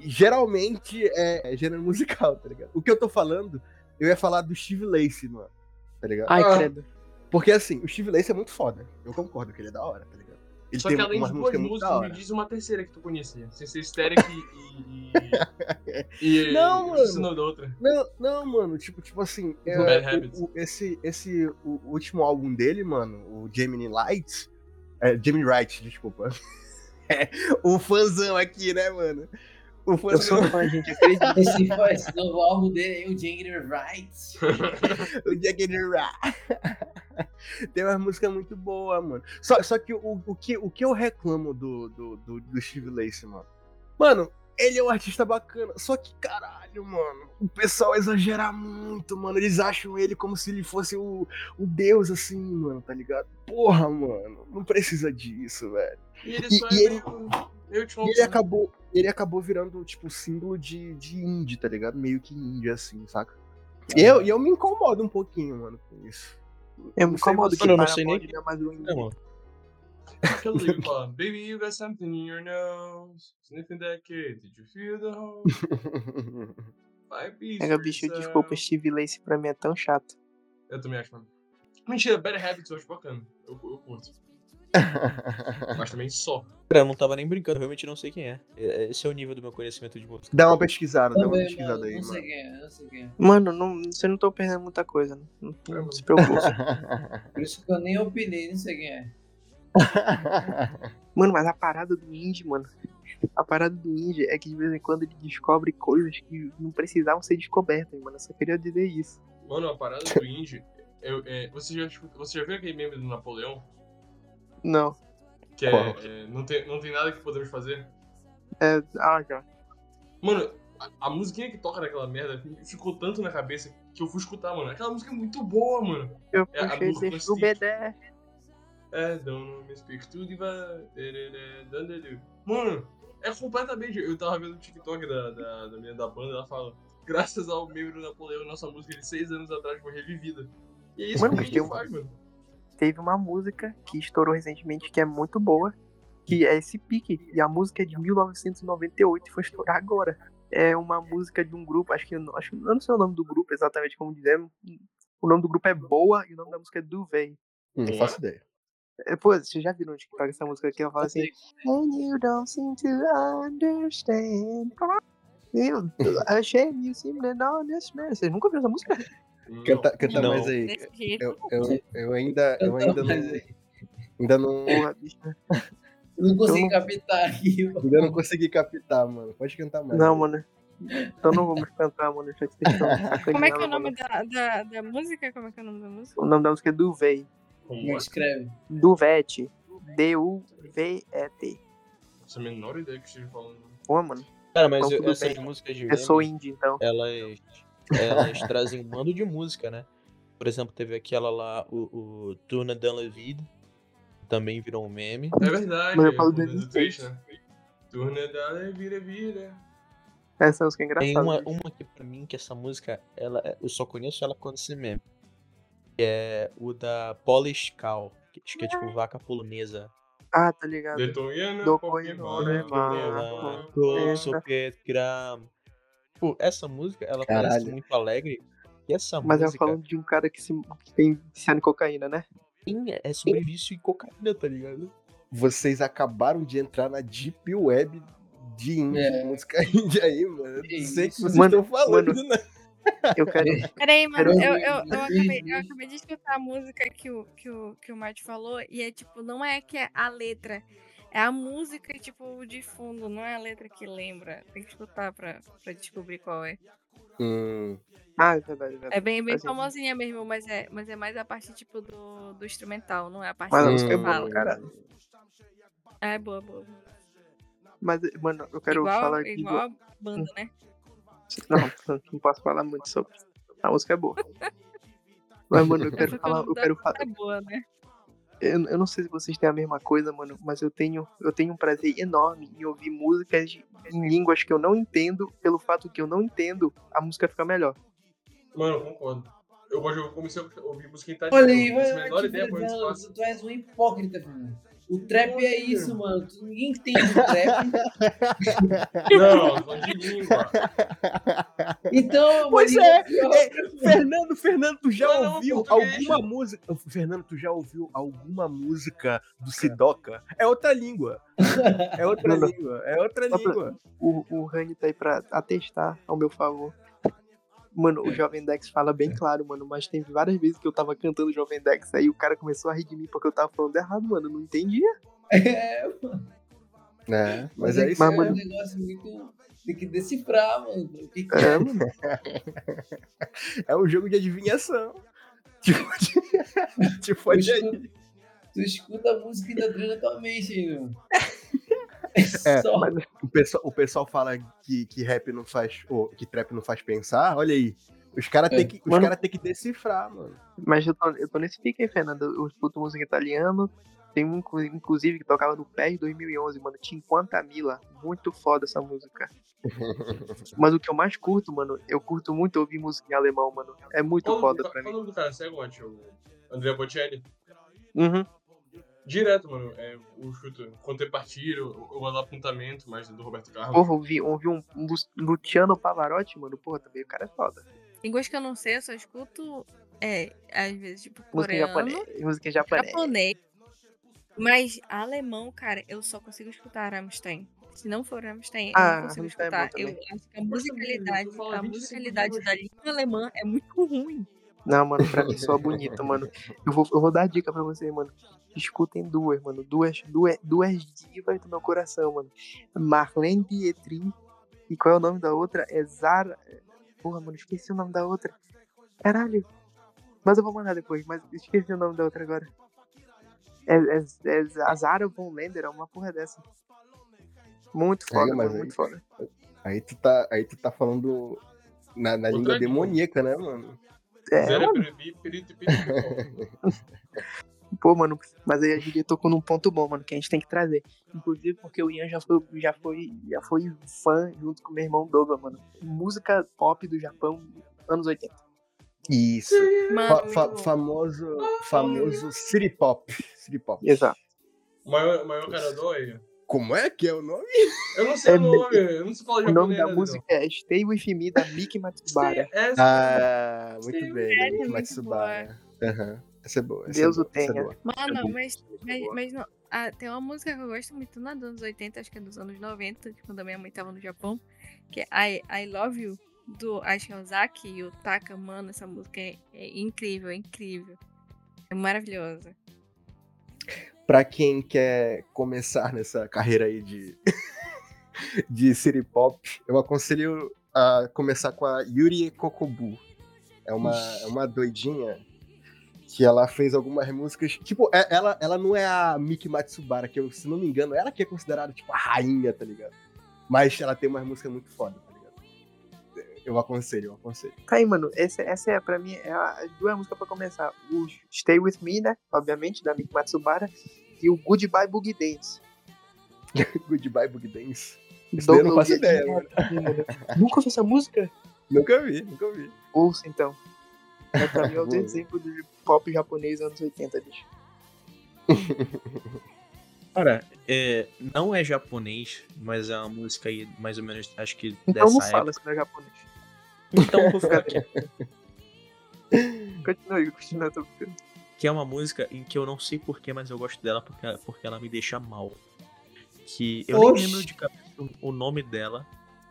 geralmente é, é gênero musical, tá ligado? O que eu tô falando, eu ia falar do Steve Lacy, mano. Tá ligado? Ai, Ah. credo. Porque assim, o Steve Lacy é muito foda. Eu concordo que ele é da hora, tá ligado? Ele Só que além de duas músicas me diz uma terceira que tu conhecia. Sem ser Hysteric e. e, e Não, mano. outra. Não, não, mano, tipo, tipo assim, é, Bad o- o- esse, esse o último álbum dele, mano, o Gemini Light, é, Gemini Wright, desculpa. É, o fãzão aqui, né, mano? O Eu fãzão, sou fã, gente, acredita. Esse, esse novo álbum dele aí, o Jagger Right. o Gemini Wright. Tem uma música muito boa, mano. Só, só que o, o, que o que eu reclamo do, do, do, do Steve Lacy, mano? Mano, ele é um artista bacana, só que caralho, mano, o pessoal exagera muito, mano. Eles acham ele como se ele fosse o, o deus, assim, mano, tá ligado? Porra, mano, não precisa disso, velho. E ele E- só e é ele- meio. Ele acabou, ele acabou virando, tipo, símbolo de, de indie, tá ligado? Meio que indie, assim, saca? E eu, e eu me incomodo um pouquinho, mano, com isso. Eu me incomodo que eu não sei nem- não é mais um indie. É, que fala, Baby, you got something in your nose. Sniffing that kid, did you feel the pieces. Pega, bicho, desculpa, Steve Lacy pra mim é tão chato. Eu também acho, mano. Mentira, Bad Habits eu acho bacana. Eu, eu curto. Mas também só. Cara, eu não tava nem brincando, eu realmente não sei quem é. É- Esse é o nível do meu conhecimento de música. Dá uma pesquisada, dá uma pesquisada mano, aí, não sei mano. quem é, não sei quem é. Mano, não, você não tô perdendo muita coisa. Não, não se preocupe. Por isso que eu nem opinei, não sei quem é. Mano, mas a parada do indie, mano. A parada do indie é que de vez em quando ele descobre coisas que não precisavam ser descobertas, mano. Eu só queria dizer isso. Mano, a parada do indie. Eu, é, você, já, escuta- você já viu aquele meme do Napoleão? Não. Que é, Qual? é, não, tem, não tem nada que podemos fazer? É. Ah, já. Mano, a, a musiquinha que toca naquela merda ficou tanto na cabeça que eu fui escutar, mano. Aquela música é muito boa, mano. Eu É, puxei Burro desde o Plastic. BD. É, don't me speak to diva. Mano, é completamente. Eu tava vendo o TikTok da, da, da menina da banda, ela fala: graças ao membro Napoleão, nossa música de seis anos atrás foi revivida. E é isso Mano, que a gente faz, mano. Teve uma música que estourou recentemente que é muito boa, que é esse pique. E a música é de 1998 e foi estourar agora. É uma música de um grupo, acho que eu não, acho, eu não sei o nome do grupo exatamente como dizer. O nome do grupo é Boa e o nome da música é Duvet. Não faço ideia. É, Pô, vocês já viram no TikTok essa música aqui? Ela fala assim: And you don't seem to understand. You, a shame you seem to not understand. Vocês nunca viram essa música? Canta, canta Não. mais aí. Eu, eu, eu ainda, eu ainda não, ainda não, eu não consegui Eu não- captar aqui, mano. ainda não consegui captar, mano. Pode cantar mais. Não, aí. mano. Então não vamos cantar, mano. Já que vocês estão Como é que é o nome da, da, da música? Como é que é o nome da música? O nome da música é Duvet. Como é? escreve? Duvete. D-U-V-E-T. Essa menor ideia que esteja falando. Pô, mano. Cara, mas Então, eu- essas bem. músicas de Eu sou indie, então. elas, elas trazem um bando de música, né? Por exemplo, teve aquela lá, o, o la Vida, também virou um meme. É verdade, Mas eu é falo do, do Twitch, né? Turna da vira, vira. Essa música é engraçada. Tem uma, uma que pra mim, que essa música, ela, é- eu só conheço ela quando esse meme. Que é o da Polish Cow, que acho que é tipo vaca polonesa. Ah, tá ligado. Detonhando, Do Pokémon. Coinore, Pokémon. Socket Gram. Pô, essa música, ela parece Caralho. muito alegre. E essa Mas eu música falando de um cara que, se, que tem viciado em cocaína, né? sim, é sobre vício em cocaína, tá ligado? Vocês acabaram de entrar na Deep Web de indie, É. música indie aí, mano. Eu não sei o que vocês Mano, estão falando, mano. né? Eu quero. Peraí, mano, eu, eu, eu, acabei, eu acabei de escutar a música que o, que o, que o Mate falou, e é tipo, não é que é a letra, é a música, tipo, de fundo, não é a letra que lembra. Tem que escutar pra, pra descobrir qual é. Hum, Ah, é verdade, é verdade. É bem, bem sentido. famosinha mesmo, mas é, mas é mais a parte, tipo, do, do instrumental, não é a parte Mas a que música é Hum. boa, fala. cara. Ah, é boa, boa. Mas, mano, eu quero igual falar aqui. do- igual a banda, né? Não, não posso falar muito sobre. A música é boa. Mas, mano, eu quero falar. Eu quero falar. é boa, né? Eu, eu não sei se vocês têm a mesma coisa, mano, mas eu tenho, eu tenho um prazer enorme em ouvir músicas de- em línguas que eu não entendo, pelo fato que eu não entendo, a música fica melhor. Mano, eu concordo. eu gosto de comecei a ouvir música em italiano. Olha aí, vai, ideia passa. tu és um hipócrita, Fernando. O trap é isso, mano. Tu- Ninguém entende o trap. Não, tô de língua. Então, Pois mano, é, é, Fernando, Fernando, tu já Não, não, ouviu português. alguma música? Fernando, tu já ouviu alguma música do Sidoca? É outra língua. É outra Não, não. língua. É outra língua. O, o Rani tá aí pra atestar ao meu favor. Mano, o Jovem Dex fala bem claro, mano, mas tem várias vezes que eu tava cantando Jovem Dex, aí o cara começou a rir de mim porque eu tava falando errado, mano, eu não entendia. É, É, mas é é que isso. é Mas, mano- um negócio muito. Tem que decifrar, mano. Que que É, mano. É um jogo de adivinhação. Tipo, tipo Tu escuta, tu escuta a música e ainda treina tua mente ainda. É, O pessoal, o pessoal fala que, que rap não faz. Ou que trap não faz pensar. Olha aí. Os caras É. têm que, os cara tem que decifrar, mano. Mas eu tô, eu tô nesse pique aí, Fernando. Eu escuto música italiana. Tem um, inclu- inclusive, que tocava no PES 2011, mano. Tinquanta Mila. Muito foda essa música. Mas o que eu mais curto, mano, eu curto muito ouvir música em alemão, mano. É muito Qual foda pra qual o mim. nome do cara? Segue onde? O André Bocelli? Uhum. Direto, mano. É, o chuto. Contrapartida, o, o apontamento, mais do Roberto Carlos. Porra, ouvi, ouvi um, Lu- Luciano Pavarotti, mano. Porra, também o cara é foda. Línguas que eu não sei, eu só escuto, é, às vezes, tipo, Música coreano, japonês. Música em japonês. japonês. Mas alemão, cara, eu só consigo escutar Rammstein. Se não for Rammstein, eu Ah, não consigo Rammstein é escutar. eu também. acho que a Mas musicalidade, a 25 musicalidade da língua alemã é muito ruim. Não, mano, pra mim soa bonito, mano. Eu vou, eu vou dar dica pra vocês, mano. Escutem duas, mano. Duas, duas, duas divas do meu coração, mano. Marlene Dietrich. E qual é o nome da outra? É Zara. Porra, mano, esqueci o nome da outra. Caralho. Mas eu vou mandar depois, mas esqueci o nome da outra agora. É, é, é a Zara Von Lender, é uma porra dessa. Muito foda, mas mano, aí- muito foda. Aí tu tá, aí tu tá falando na, na língua. demoníaca, né, mano? É, perito. Pô, mano, mas aí a gente tocou num ponto bom, mano, que a gente tem que trazer. Inclusive porque o Ian já foi, já foi, já foi fã junto com o meu irmão Douglas, mano. Música pop do Japão, anos 80. Isso. Mano, Fa- famoso, famoso City Pop. City Pop. Exato. O maior, o maior cara dói. Como é que é o nome? Eu não sei É o nome, eu não sei falar O japonês. nome da né, música é Stay With Me, da Miki Matsubara. É, Ah, muito Sim, bem. é Nick muito Matsubara. Aham. Essa é boa. Essa Deus é o boa, é tenha. boa. Mano, mas, mas, mas não. Ah, tem uma música que eu gosto muito, não é dos anos 80, acho que é dos anos 90, de quando a minha mãe tava no Japão, que é I, I Love You, do acho que é o Zaki e o Taka, mano, essa música é, é incrível, é incrível. É maravilhosa. Pra quem quer começar nessa carreira aí de, de City Pop, eu aconselho a começar com a Yuri Kokobu. É uma, é uma doidinha que ela fez algumas músicas. Tipo, é- ela, ela não é a Miki Matsubara, que eu, se não me engano, ela que é considerada tipo a rainha, tá ligado? Mas ela tem umas músicas muito foda? Eu aconselho, eu aconselho. Tá aí, mano. Essa, essa é, pra mim, é as duas músicas pra começar. O Stay With Me, né? Obviamente, da Miki Matsubara. E o Goodbye Boogie Dance. Goodbye Boogie Dance. Isso eu não faço ideia, mano. Nunca ouviu essa música? Nunca vi, nunca vi. Ouça, então. É, pra mim é o Vou. exemplo do pop japonês anos 80, bicho. Cara, é, não é japonês, mas é uma música aí, mais ou menos, acho que Então dessa não época. fala se não é japonês. Então eu vou ficar aqui. Continua, continua, tô. Que é uma música em que eu não sei porquê, mas eu gosto dela porque, porque ela me deixa mal. Que eu Oxi. nem lembro de cabeça o- nome dela,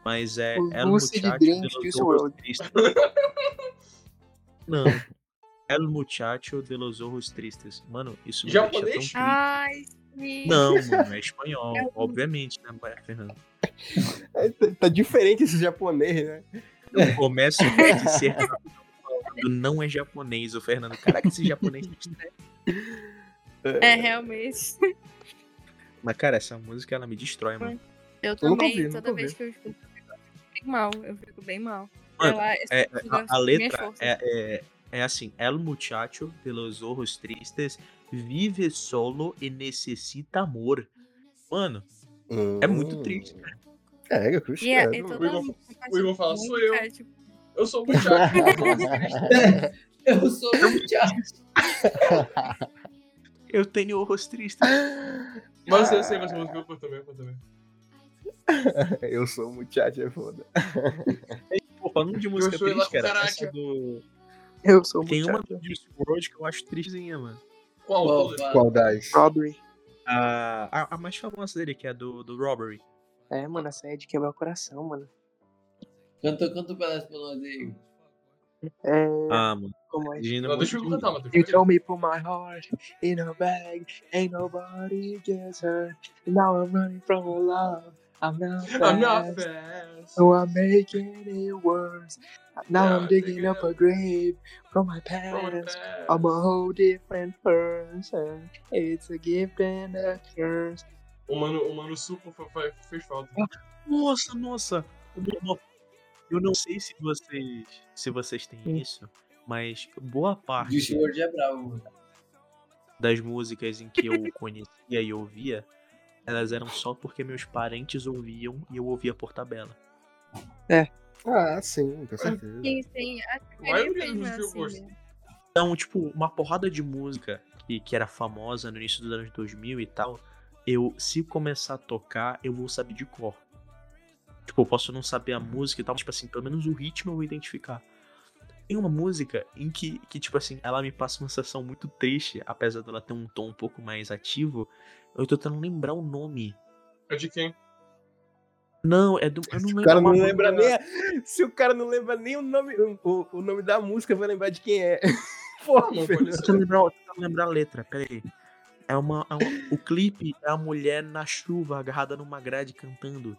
mas é O El Muchacho de los Juice Ojos WRLD. Tristes. Não. El Muchacho de los Ojos Tristes. Mano, isso me deixa tão Japonês? triste. Ai, sim. Não, mano, é espanhol, obviamente, né, Fernando? É, tá, tá diferente esse japonês, né? Eu começo a ser falando, não é japonês, o Fernando. Caraca, esse japonês. É, realmente. Mas, cara, essa música ela me destrói, mano. Eu também, toda vez que eu escuto, eu fico bem mal. Eu fico bem mal. Mano, Ela- É, essa música a, a letra é, é, é assim: El muchacho de los ojos tristes vive solo e necessita amor. Mano, é muito triste. cara. É, eu. E é, é, é não- toda Igor- o Igor fala, "Sou eu." cara, tipo, Eu sou o Muchacho. Eu sou muchacho. Eu tenho ojos tristes. Mas eu sei, mas essa música eu também, eu também. Eu sou um muchacho, é foda. Pô, falando de música sou triste, cara, essa do... Eu sou Tem uma do Juice WRLD que eu acho tristezinha, mano. Qual? Qual? Qual das? Robbery. A, a, a mais famosa dele, que é do, do Robbery. É, mano, essa é de quebrar o coração, mano. Canta, canta um pedaço pra nós aí. É. Ah, mano. Como é? Não, deixa eu cantar, Matheus. You told me put my heart in a bag, ain't nobody gets hurt. Now I'm running from love. I'm not I'm not fast, fast. so I'm making it worse. Now Yeah, I'm digging up a grave from my From my past. past. I'm a whole different person. It's a gift and a curse. O mano, o mano Suco fez falta. Nossa, nossa. Eu- não sei se vocês, se vocês têm isso, mas boa parte WRLD é bravo. das músicas em que eu conhecia e ouvia, elas eram só porque meus parentes ouviam e eu ouvia por tabela. Ah, sim, com certeza. Sim, sim. Eu assim mesmo. Então, tipo, uma porrada de música que, que era famosa no início dos anos 2000 e tal, eu, se começar a tocar, eu vou saber de cor. Tipo, eu posso não saber a música e tal, mas, tipo assim, pelo menos o ritmo eu vou identificar. Tem uma música em que, que, tipo assim, ela me passa uma sensação muito triste, apesar dela ter um tom um pouco mais ativo. Eu tô tentando lembrar o nome. É de quem? Não, é do. Eu não O lembro. cara não lembra nem. a- Se o cara não lembra nem o nome, o, o nome da música, vai lembrar de quem é. Porra, Não, Tô tentando lembrar, tô tentando lembrar a letra, peraí. É uma, é uma- O clipe é a mulher na chuva, agarrada numa grade cantando.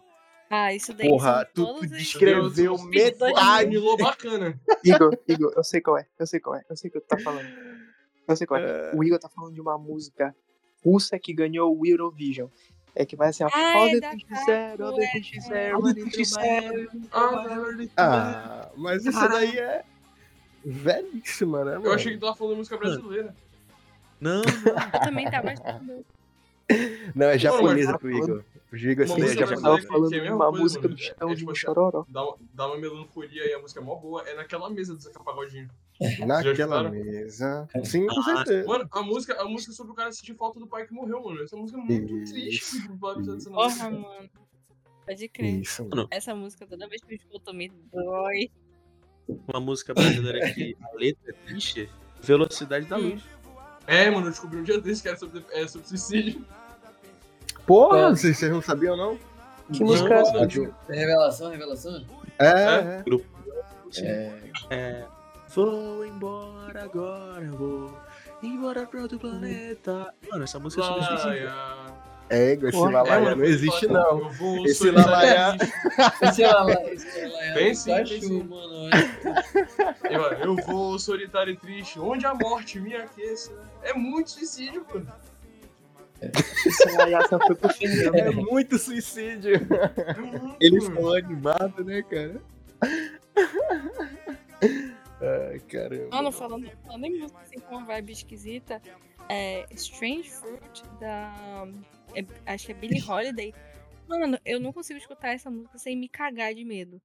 Ah, isso daí Porra, tu, tu descreveu metade. Milô bacana. Igor, Igor, eu sei qual é, eu sei qual é, eu sei o que tu tá falando. Eu sei qual é. O Igor tá falando de uma música russa que ganhou o Eurovision. É que vai assim, ó. Ah, all é the da things you said, all the things you said, All the things you. Ah, mas isso daí é velhíssima, né, mano? Eu achei que tu tava falando de música brasileira. Não, Eu também tava achando. Não, é Não, japonesa pro Igor. O Igor, daí é japonesa. falando que é de uma coisa, música mano. do É, Chitão é de tipo assim, Chororó. Dá, uma- dá uma melancolia e a música é mó boa. É naquela mesa do Zeca Pagodinho. Naquela escutaram? mesa. Sim, com Ah, certeza. Mano, a música, a música sobre o cara sentir falta do pai que morreu, mano. Essa música é muito Isso, triste. dessa Porra, mano. Pode crer. Isso, mano. Mano, Essa música, toda vez que eu escuto, me dói. uma música brasileira que a letra é triste. Velocidade da luz. É, mano, eu descobri um dia desse que era sobre, é, sobre suicídio. Porra, vocês vocês não sabiam, não? Que música é essa? Não, Rádio- Revelação, revelação? É, é. É. É. Vou embora agora, vou embora pra outro planeta. Mano, essa música é sobre suicídio. É, esse Lalaia mano, não existe, não. Eu vou Esse Lalaia- Esse é é é tem Pikachu, sim. mano. Eu, eu vou solitário e triste, onde a morte me aqueça. É muito suicídio, mano. Esse Layassa foi pro Fernando. É muito suicídio. É muito, Ele falou animado, né, cara? Ai, caramba. Mano, falando, falando em música assim com uma vibe esquisita, é Strange Fruit da. é- acho que é Billie Holiday. Mano, eu não consigo escutar essa música sem me cagar de medo.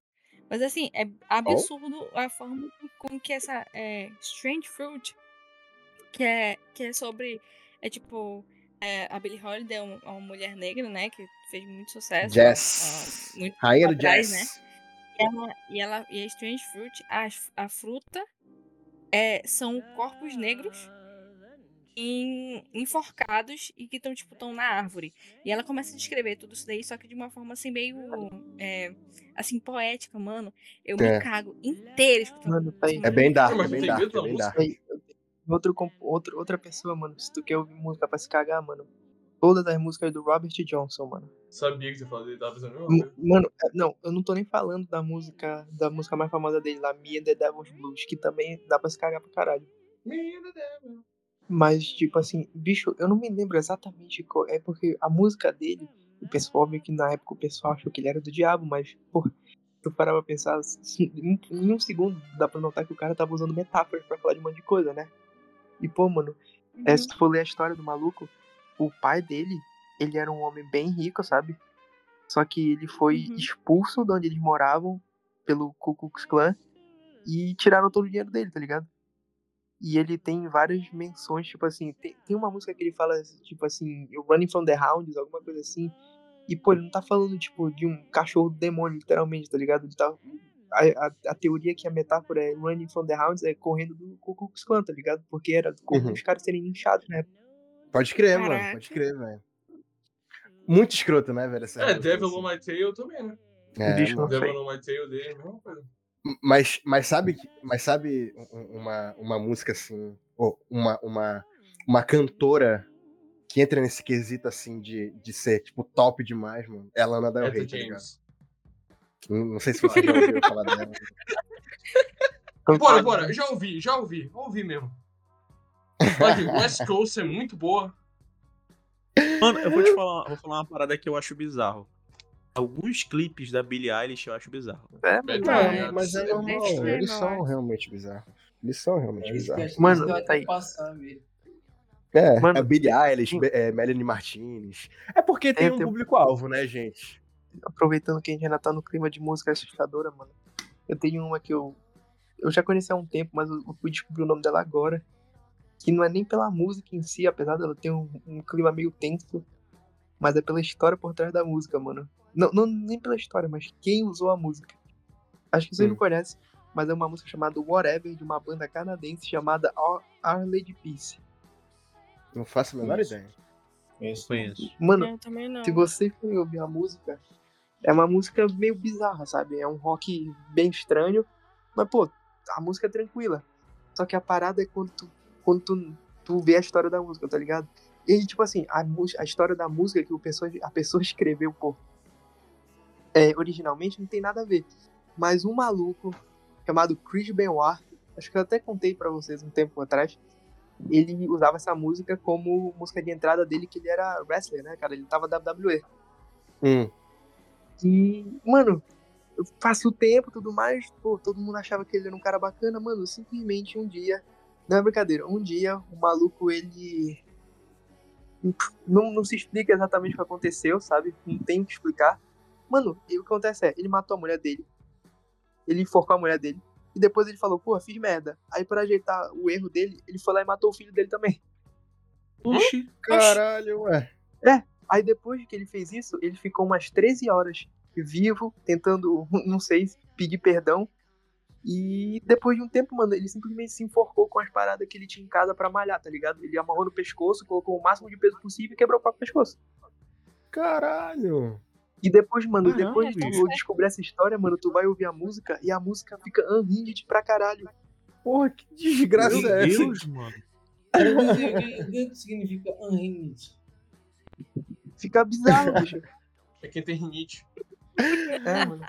Mas assim, é absurdo a forma com- que essa é, Strange Fruit, que é, que é sobre. É tipo. é, a Billie Holiday é uma, é uma mulher negra, né? Que fez muito sucesso. Jazz. muito Rainha do jazz. né? E ela, e ela e a Strange Fruit, a, a fruta é, são corpos negros em- enforcados e que estão tipo tão na árvore. E ela começa a descrever tudo isso daí, só que de uma forma assim meio é, assim poética, mano. Eu É. me cago inteira escutando. Mano, tá É bem dark, é bem dark, é da bem dark. Outro, outro, outra pessoa, mano, se tu quer ouvir música pra se cagar, mano, todas as músicas do Robert Johnson, mano. Sabia que você falou dele, tava pensando. Mano, é, não, eu não tô nem falando da música, da música mais famosa dele, lá, Me and the Devil's Blues, que também dá pra se cagar pra caralho. Menina dela. Mas, tipo assim, bicho, eu não me lembro exatamente qual. É porque a música dele, o pessoal meio que na época o pessoal achou que ele era do diabo, mas, pô, se tu parar pra pensar, assim, em, em um segundo dá pra notar que o cara tava usando metáforas pra falar de um monte de coisa, né? E, pô, mano, é, se tu for ler a história do maluco, o pai dele, ele era um homem bem rico, sabe? Só que ele foi Uhum. expulso de onde eles moravam pelo Ku Klux Klan e tiraram todo o dinheiro dele, tá ligado? E ele tem várias menções, tipo assim, tem, tem uma música que ele fala, tipo assim, Running from the Hounds, alguma coisa assim. E, pô, ele não tá falando, tipo, de um cachorro do demônio, literalmente, tá ligado? Ele tá, a, a, a teoria que a metáfora é Running from the Hounds é correndo do Ku Klan, tá ligado? Porque era Uhum. os caras serem linchados, né? Pode crer, mano. Caraca. Pode crer, velho. Muito escroto, né, velho? É, Devil assim. on My Tail também, né? É, mano. não. Devil on My Tail dele, é a mesma coisa. Mas, mas sabe, mas sabe um- um- uma, uma música assim, ou uma, uma, uma cantora que entra nesse quesito assim de, de ser tipo top demais, mano? É a Lana Del Etta Rey, tá ligado? Não, não sei se você já ouviu falar dela. Bora, bora, já ouvi, já ouvi, ouvi mesmo. Olha, West Coast é muito boa. Mano, eu vou te falar, vou falar uma parada que eu acho bizarro. Alguns clipes da Billie Eilish eu acho bizarro. É. Bunny, Não, mas é é normal, eles são acho. realmente bizarros. Eles são realmente É bizarros. Mano, tá aí. passar. É, Mano, a Billie Eilish, é, Melanie Martinez. É porque tem É, um tem- público-alvo, né, gente? aproveitando que a gente ainda tá no clima de música assustadora, mano. Eu tenho uma que eu. Eu já conheci há um tempo, mas eu eu fui descobrir o nome dela agora. Que não é nem pela música em si, apesar dela ter um, um clima meio tenso. Mas é pela história por trás da música, mano. Não, não nem pela história, mas quem usou a música. Acho que vocês Hum. não conhecem, mas é uma música chamada Whatever, de uma banda canadense chamada Our, Lady Peace. Não faço a menor Isso. ideia. Conheço. Conheço. Mano. Se você for ouvir a música, é uma música meio bizarra, sabe? É um rock bem estranho, mas pô, a música é tranquila. Só que a parada é quando tu, quando tu, tu vê a história da música, tá ligado? E tipo assim, a, a história da música que o pessoa, a pessoa escreveu, pô, é, originalmente não tem nada a ver. Mas um maluco chamado Chris Benoit, acho que eu até contei pra vocês um tempo atrás, ele usava essa música como música de entrada dele, que ele era wrestler, né, cara? Ele tava WWE. Hum. E, mano, eu passo o tempo e tudo mais, pô, todo mundo achava que ele era um cara bacana, mano, simplesmente um dia, não é brincadeira, um dia o maluco, ele não, não se explica exatamente o que aconteceu, sabe? Não tem o que explicar. Mano, e o que acontece é, ele matou a mulher dele, ele enforcou a mulher dele, e depois ele falou, pô, fiz merda. Aí pra ajeitar o erro dele, ele foi lá e matou o filho dele também. Oxi. Caralho, ué. Aí depois que ele fez isso, ele ficou umas 13 horas vivo, tentando, não sei, pedir perdão. E depois de um tempo, mano, ele simplesmente se enforcou com as paradas que ele tinha em casa pra malhar, tá ligado? Ele amarrou no pescoço, colocou o máximo de peso possível e quebrou o próprio pescoço. Caralho. E depois, mano, depois de tu descobrir essa história, mano, tu vai ouvir a música e a música fica unhinged pra caralho. Porra, que desgraça Meu é essa? Deus, mano. Traduzir o que significa unhinged. Fica bizarro, bicho. É quem tem rinite. É, mano.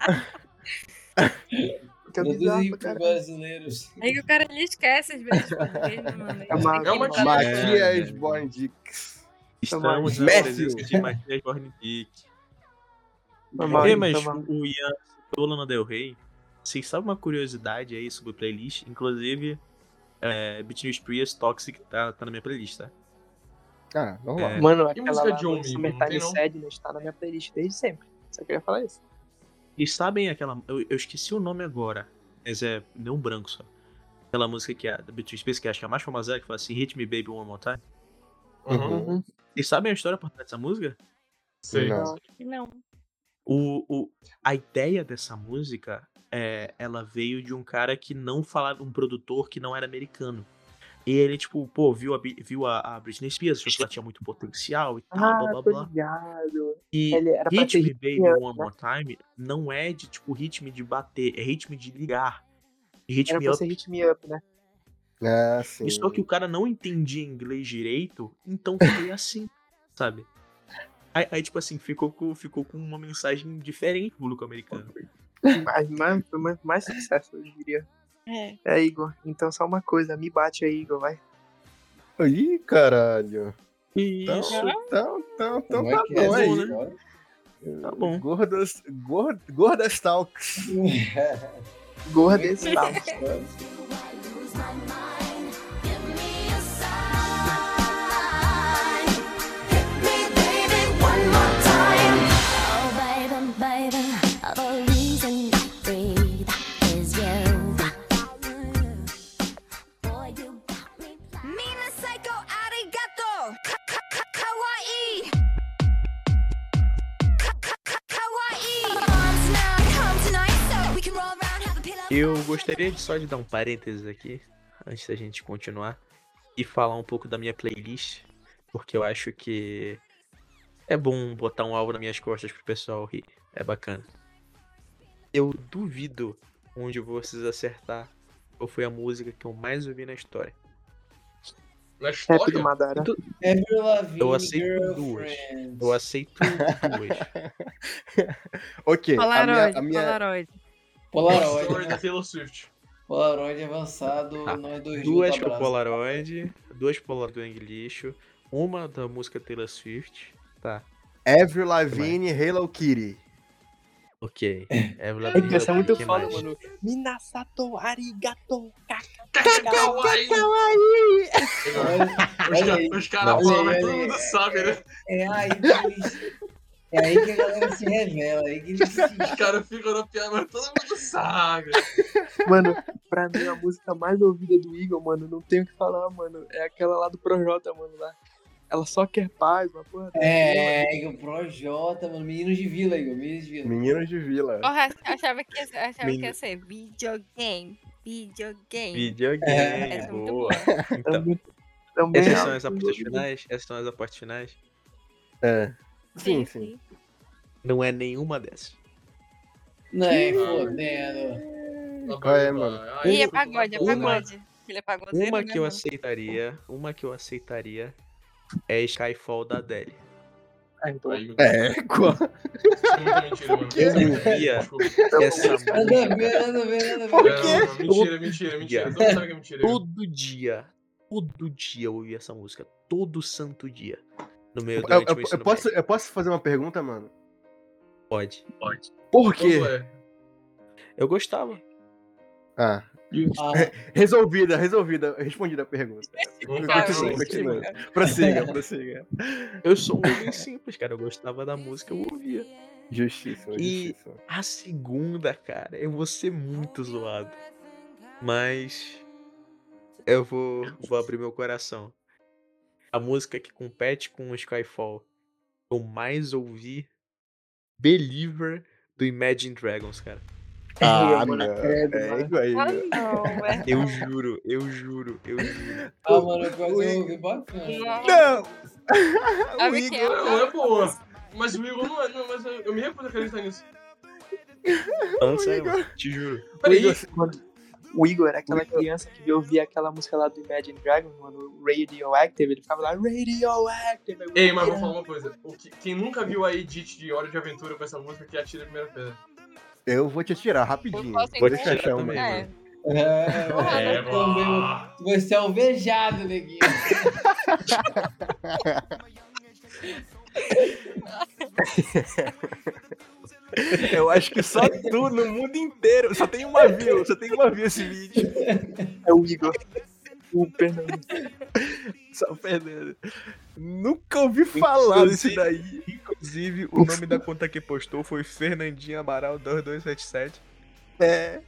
Fica bizarro pra caralho. brasileiros. Aí que o cara ali esquece às vezes. mesmo, mano. É uma- é uma Matias É. Born Dix. Estamos na presença de Matias Bornick. Foi mal, Ei, foi mas mal. o Ian citou Lana Del Rey. Vocês sabem uma curiosidade aí sobre playlist? Inclusive, é, Britney Spears Toxic tá, tá na minha playlist, tá? Ah, normal. É. Mano, aquela música lá, de homem, Summertime? Sadness tá na minha playlist desde sempre. Só queria falar isso. E sabem aquela. Eu, eu esqueci o nome agora, mas é nem um branco só. Aquela música que é da Britney Spears, que acho que é a mais famosa, que fala assim: Hit Me Baby One More Time. Uhum. Uhum. E sabem a história por trás dessa música? Sei. Não. Não. O, o, a ideia dessa música, é, ela veio de um cara que não falava, um produtor que não era americano. E ele, tipo, pô, viu a, viu a, a Britney Spears, achou que ela tinha muito potencial e tal, blá Ah, blá tô blá. ligado. E Hit Me hit Baby up, One né? More Time não é de, tipo, ritmo de bater, é ritmo de ligar. Hit Era Me pra Up. ser Hit Me Up, né? Ah, sim. E só que o cara não entendia inglês direito, então foi assim, sabe? Aí, aí, tipo assim, ficou com, ficou com uma mensagem diferente pro público americano. Mas, mas foi mais, mais sucesso, eu diria. É. É, Igor. Então só uma coisa, me bate aí, Igor, vai. Ih, caralho. Isso. Então, então, então, então Como tá é é bom essa aí. história? Tá bom. Gordas, gor, gordas Talks. Gorra desse Eu gostaria de só de dar um parênteses aqui, antes da gente continuar, e falar um pouco da minha playlist, porque eu acho que é bom botar um alvo nas minhas costas pro pessoal rir. É bacana. Eu duvido onde vocês acertar qual foi a música que eu mais ouvi na história. Na história? do Madara. Avril Lavigne, Eu aceito duas. Eu aceito duas. ok, a minha, Polaroid, a minha, Polaroid. Polaroid. Da Taylor Swift. Polaroid avançado, Tá. nós dois Duas abraço. Polaroid, duas Polaroid lixo, uma da música Taylor Swift. Tá, Avril Lavigne, Hello Kitty. ok. É que essa é muito foda, mais? mano. Minasato arigato. Kawaii! Os caras falam, mas todo mundo sabe, né? É aí. É aí que a galera se revela, é aí que se... Os caras ficam na piada, mas todo mundo sabe. Mano, pra mim a música mais ouvida do Eagle, mano, não tenho o que falar, mano. É aquela lá do Projota, mano, lá. Ela só quer paz, uma porra. É, mano. Igor, Projota, mano, meninos de vila, Igor, meninos de vila. Meninos de Vila. Porra, achava que, ia- achava que Menino. ia ser videogame. Videogame. Videogame, É. É boa. Então, Também, essas é são as apostas finais? Essas são as apostas finais? É. Sim, sim. Não é nenhuma dessas. Não, é fodendo. Qual é, mano? Ih, é pagode, é Uma- pagode. Ele é pagodeiro, Uma né, que eu aceitaria, uma que eu aceitaria é Skyfall da Adele. Ai, pô. É, qual? Eu ouvia Desculpa. essa Nada a música ver, nada a ver, nada a Por ver. É, quê? não, Mentira, mentira, é mentira. todo dia. Todo dia eu ouvia essa música. Todo santo dia. No meu Eu, durante eu- eu ensino posso, médio. eu posso fazer uma pergunta, mano? Pode. Pode. Por quê? Quando é? Eu gostava. Ah, Ah, resolvida, resolvida. Respondida a pergunta. Continua. Prossiga, prossiga. Eu sou um homem simples, cara. Eu gostava da música, eu ouvia. Justiça, E- justiça. A segunda, cara, eu vou ser muito zoado. Mas eu vou, vou abrir meu coração. A música que compete com o Skyfall eu mais ouvi Believer do Imagine Dragons, cara. Ah, mano, não. credo, É não, é. Eu juro, eu juro, eu juro. ah, mano, eu quase ouvi bacana. Não! Sabe que é? Não, é boa. Mas o Igor não é. Não, mas eu, eu me recuso a acreditar nisso. Falando sério, te juro. O Peraí. O Igor era aquela criança que ouvia aquela música lá do Imagine Dragons, mano, Radioactive, ele ficava lá, Radioactive. Ei, mas vou falar uma coisa. O que, quem nunca viu a edit de Hora de Aventura com essa música que atira a primeira pedra? Eu vou te atirar rapidinho. Vou deixar achar também, uma. É. É, É, também, tu vai ser alvejado, neguinho. Eu acho que só tu no mundo inteiro. Só tem uma view, só tem uma view esse vídeo. É o Igor. O Fernando. Só perdendo. Nunca ouvi falar desse daí. Inclusive, o nome da conta que postou foi Fernandinho Amaral 2277. É.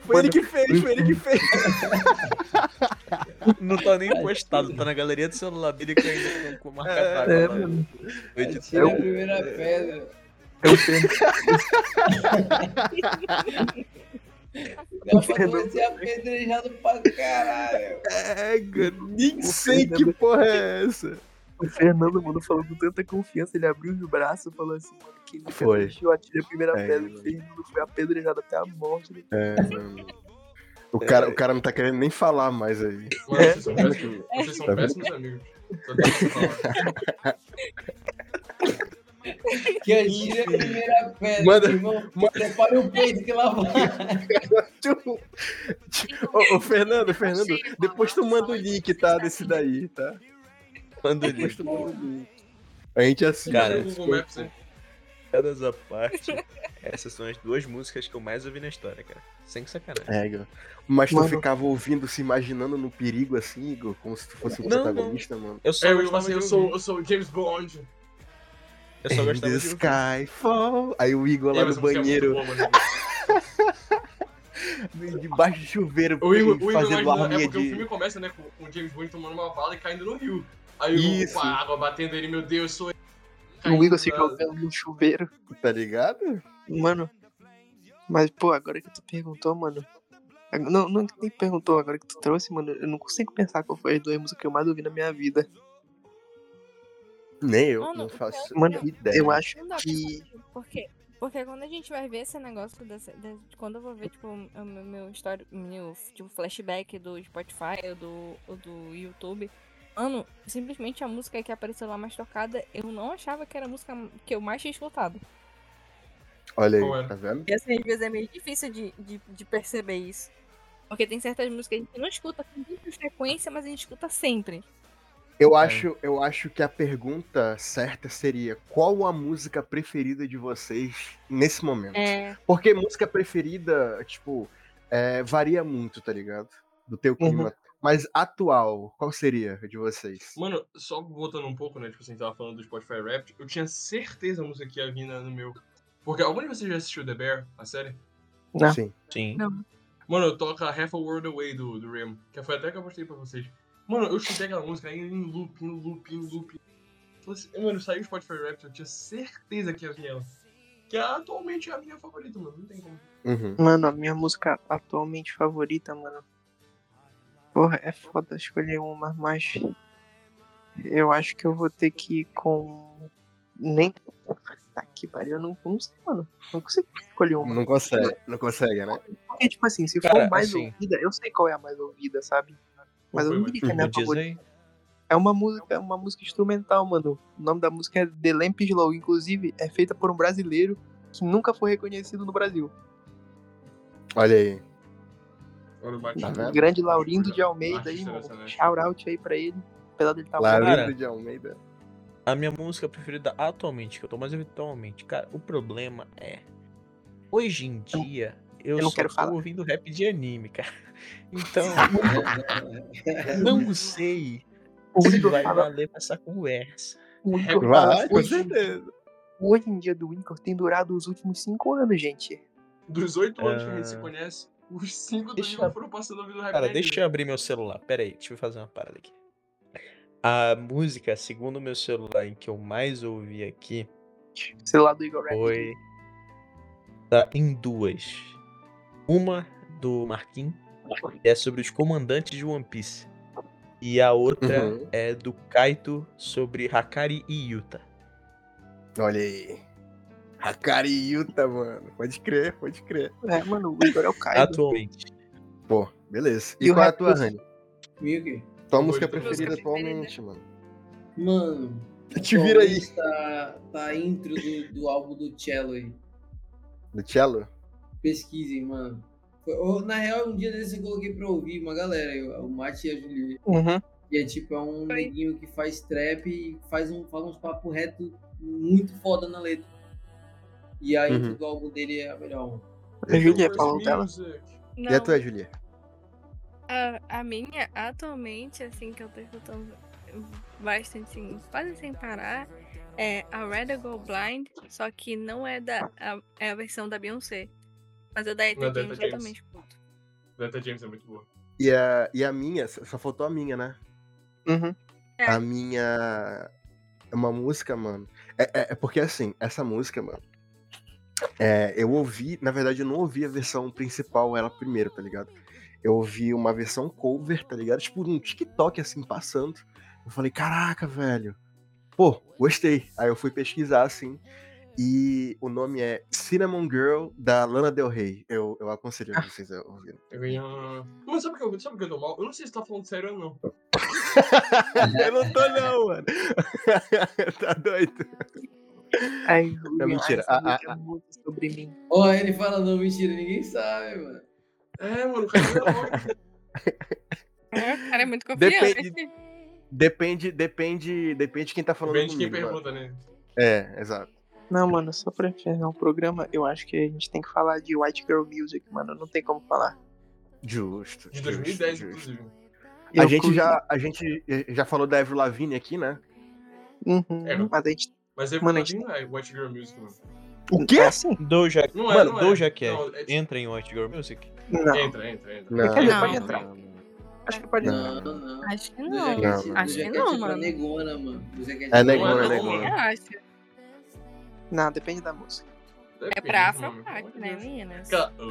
Foi ele que fez, foi ele que fez. Não tá nem postado, tá na galeria do celular dele que ainda com marca É, é, mano. Atira a primeira pedra. É o Fernando. Ser apedrejado pra caralho. É, cara, nem sei que porra é essa. O Fernando, mano, falou com tanta confiança, ele abriu os braços e falou assim, mano, quem nunca Foi. deixou atire a primeira É, pedra, o Fernando foi apedrejado até a morte. né? É, mano. O cara, o cara não tá querendo nem falar mais aí. Mano, vocês são péssimos, vocês são péssimos amigos. Só tenho que falar. Que atire a primeira pedra, Manda- irmão. Prepare o peito que lá vai. Ô, ô, Fernando, Fernando, depois tu manda o link, tá? Desse daí, tá? Manda Depois ali. tu manda o link. A gente assiste. Cara, No Google Maps, hein? Todas a parte. Essas são as duas músicas que eu mais ouvi na história, cara. Sem sacanagem. É, Igor. Mas tu Mano. ficava ouvindo, se imaginando no perigo assim, Igor, como se tu fosse o Não, protagonista, mano. Eu É, eu, gostava assim, de eu, ouvir. sou, eu sou o James Bond. Eu só In gostava the de. Skyfall. Aí o Igor lá no é banheiro, boa, mano. debaixo do chuveiro, O Igor, o Igor fazendo imagina, é arminha porque o de... filme começa, né, com, o James Bond tomando uma bala e caindo no rio. Aí o Isso. com a água batendo ele, meu Deus, sou ele. O Igor se jogando no chuveiro. Tá ligado? Mano, Mas, pô, agora que tu perguntou, mano. Não, não nem perguntou, agora que tu trouxe, mano, eu não consigo pensar qual foi as duas músicas que eu mais ouvi na minha vida. Nem eu, não o faço Mano, ideia. eu acho Não que. Por quê? Porque quando a gente vai ver esse negócio dessa, de- quando eu vou ver, tipo, o meu, meu história, meu, tipo, flashback do Spotify ou do, ou do YouTube, mano, simplesmente a música que apareceu lá mais tocada, eu não achava que era a música que eu mais tinha escutado. Olha aí, era? tá vendo? E assim, às vezes é meio difícil de, de, de perceber isso. Porque tem certas músicas que a gente não escuta com muita frequência, mas a gente escuta sempre. Eu acho, eu acho que a pergunta certa seria qual a música preferida de vocês nesse momento? É. Porque música preferida, tipo, é, varia muito, tá ligado? Do teu clima. Mas atual, qual seria a de vocês? Mano, só voltando um pouco, né? Tipo assim, tava falando do Spotify Rap, eu tinha certeza a música que ia vir no meu. Porque algum de vocês já assistiu The Bear, a série? Não. Sim. Sim. Não. Mano, toca Half a World Away do, do Ram, que foi até que eu postei pra vocês. Mano, eu escutei aquela música em em loop, em loop, em loop. Assim, Mano, saiu o Spotify Rap, eu tinha certeza que ia vir ela. Que é atualmente a minha favorita, mano. Não tem como. Uhum. Mano, a minha música atualmente favorita, mano. Porra, é foda escolher uma, mas. Eu acho que eu vou ter que ir com. Nem. Tá que pariu, eu não, não sei, mano. Não consigo escolher uma. Não consegue, não consegue, né? Porque, tipo assim, se Cara, for mais assim- ouvida, eu sei qual é a mais ouvida, sabe? Mas eu não diria que é a minha favorita. É uma música, é uma música instrumental, mano. O nome da música é The Lamp Slow. Inclusive, é feita por um brasileiro que nunca foi reconhecido no Brasil. Olha aí. Olha o Tá? Grande Laurindo de Almeida aí, mano. Shout out aí pra ele. Apesar dele tá Laurindo de Almeida. A minha música preferida atualmente, que eu tô mais ouvindo atualmente, cara, o problema é. Hoje em dia, eu, eu não só quero tô falar. ouvindo rap de anime, cara. Então, não sei O se Igor vai fala- valer pra essa conversa. o Igor Vai, com hoje, certeza. hoje em dia do Igor tem durado os últimos cinco anos, gente. Dos oito anos que a gente se Ah. conhece, os cinco do Igor foram passando a vida do rap. Cara, deixa eu abrir meu celular. Pera aí, deixa eu fazer uma parada aqui. A música, segundo o meu celular, em que eu mais ouvi aqui, Celular do Igor Rap. foi. Tá em duas. Uma do Marquinhos, que é sobre os comandantes de One Piece. E a outra Uhum. é do Kaito sobre Hakari e Yuta. Olha aí. Hakari Yuta, mano. Pode crer, pode crer. É, mano, o Igor é o Kaido. Atualmente. Pô, beleza. E, E o qual é a tua, Rani? Comigo. Tua Música preferida. atualmente, mano. Mano. Te vira aí. Tá, tá a intro do, do álbum do Cello aí. Do cello? Pesquisem, mano. Foi- ou, na real, um dia desse eu coloquei pra ouvir uma galera, eu- o Mate e a Julie. Uhum. E é tipo, é um neguinho que faz trap e faz um, fala uns papo reto muito foda na letra. E a intro Uhum. do álbum dele é a melhor. mano. A Julia falou dela. E a tua, Julia? A, a minha, atualmente, assim, que eu tô escutando bastante, assim, quase sem parar, é a Red Go Blind, só que não é da a, é a versão da Beyoncé. Mas é da Eta Não é da James, eu James. também escuto. Data James é muito boa. E a, e a minha, só faltou a minha, né? Uhum. É. A minha. É uma música, mano. É, é- é porque assim, essa música, mano. é, eu ouvi, na verdade, eu não ouvi a versão principal, ela primeiro, tá ligado? Eu ouvi uma versão cover, tá ligado? Tipo, num TikTok, assim, passando. Eu falei, caraca, velho. Pô, gostei. Aí eu fui pesquisar, assim. E o nome é Cinnamon Girl, da Lana Del Rey. Eu, eu aconselho vocês a ouvirem. Eu ganhei uma... Mas sabe o que, eu- sabe que eu tô mal? Eu não sei se tá falando sério ou não. eu não tô, não, mano. tá doido? Julia, É mentira. essa A- a- música é muito sobre mim. Ó, ele fala, não, mentira, ninguém sabe, mano. É, mano, o cara é. É, cara é muito confiante. Depende- Depende, depende, depende de quem tá falando Depende de quem comigo, mano. pergunta, né? É, exato. Não, mano, só pra encerrar o programa, eu acho que a gente tem que falar de White Girl Music, mano. Não tem como falar. Justo. De justo, 2010, justo. inclusive. A Eu gente, curto- já, a gente já falou da Avril Lavigne aqui, né? Uhum, É, mas a gente. Mas é Mano, a mano, gente- não é White Girl Music, mano. O quê? É assim? Doja, Não é, mano, não é. Doja Cat Não, é entra em White Girl Music? Não. Entra, entra, entra. Não. Quer dizer, Não. pode entrar. Acho que pode entrar. Não, não. Acho que não. Não. Acho que não, pra mano. negona, mano. É pra negona, Não é é não, negona. Eu acho. Não, depende da música. É pra Afropate, né, meninas?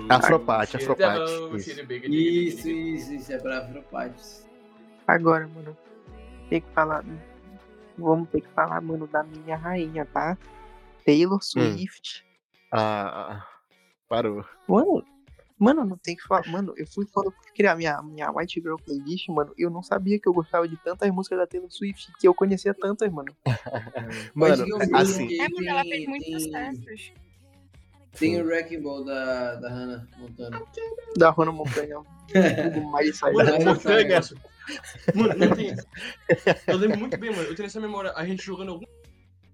Afropate, Afropate. Isso. Isso, isso, é pra Afropates. Agora, mano, tem que falar. Vamos ter que falar, mano, da minha rainha, tá? Taylor Swift. Ah, ah, parou. Mano, mano, não tem que falar. Mano, eu fui quando eu criar minha, minha White Girl playlist, mano. Eu não sabia que eu gostava de tantas músicas da Taylor Swift, que eu conhecia tantas, mano. Mano, Mas eu- assim, É, mano, ela fez tem- muitos sucessos. Tem o Wrecking Ball da, da Hannah Montana. Da Montanha. Tudo mais. Mano, montanha. essa- Mano, não tem. Eu lembro muito bem, mano. Eu tenho essa memória. A gente jogando algum.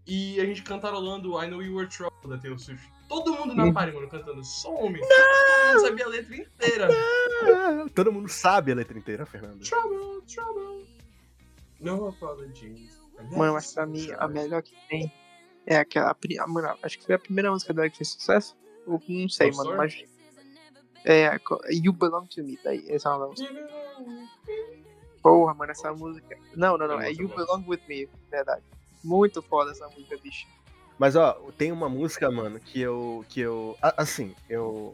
E a gente cantarolando I Know You Were Trouble da Taylor Swift. Todo mundo na party, mano, cantando. Só homem. Todo mundo sabia a letra inteira. ah, todo mundo sabe a letra inteira, Fernando. Trouble, trouble. No apologies. Mano, mas pra mim, a melhor que tem é aquela. ah, Mano, acho que foi a primeira música dela que fez sucesso. Eu não sei, Oh, mano, mas. É. You Belong to Me, daí. Essa é uma música. Porra, mano, essa música. Não, não, não. É É You. Belong With Me, verdade. Muito foda essa música, bicho. Mas ó, tem uma música, mano, que eu. que eu. a- Assim, eu.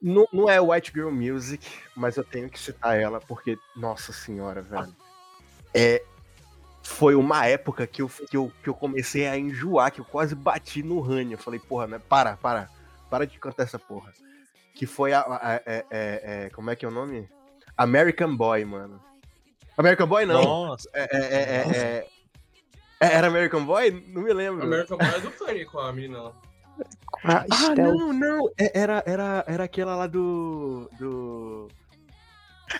Não, não é White Girl Music, mas eu tenho que citar ela, porque, nossa senhora, velho. É. Foi uma época que eu, que, eu, que eu comecei a enjoar, que eu quase bati no Rani. Eu falei, porra, né? Para, para. Para de cantar essa porra. Que foi a. a- a- é- é- é- como é que é o nome? American Boy, mano. American Boy não. Nossa. É, é- é- é- é- é- Era American Boy? Não me lembro. American Boy é do com a menina lá. Ah, Estel. não, não. É- Era, era, era aquela lá do. do...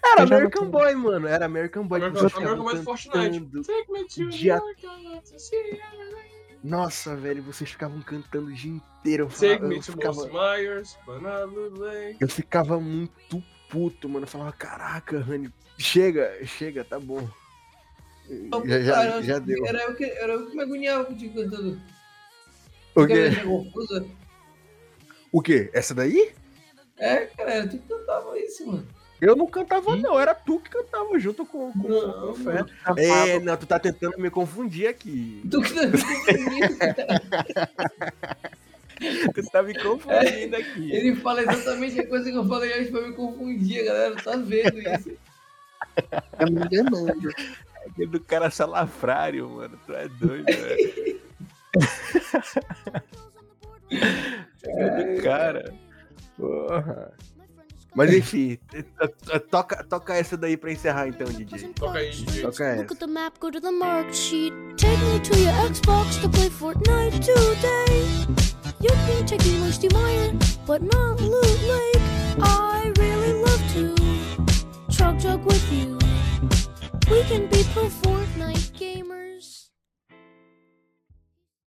Era American não- Boy, mano. Era American Boy. American, American Boy do Fortnite. Take me to dia-. Nossa, velho, vocês ficavam cantando o dia inteiro. Eu, falava- Take me to ficava, Myers, eu ficava muito puto, mano. Eu falava, caraca, Rani, chega, chega, tá bom. Já, já, já deu. Era eu que, era eu que me agoniava contigo cantando. O quê? O quê? Essa daí? É, cara, era tu que cantava isso, mano. Eu não cantava, não. Era tu que cantava junto com, com, Não, com o Fer. mano. É, não, tu tá tentando me confundir aqui. Tu que tá me confundindo, cara. Tu tá me confundindo aqui. Ele fala exatamente a coisa que eu falei antes pra me confundir, galera tá vendo isso. Tá me enganando. Aquele do cara salafrário, mano. Tu é doido, velho. Aquele do cara. Porra. Mas enfim, toca, toca essa daí pra encerrar então, DJ. Toca aí, DJ. Toca Look essa. at the map, go to the mark sheet. Take me to your Xbox to play Fortnite today. You can take me Musty Mire, but not Loot Lake. I really love to chug jug with you. We can be pro Fortnite gamers.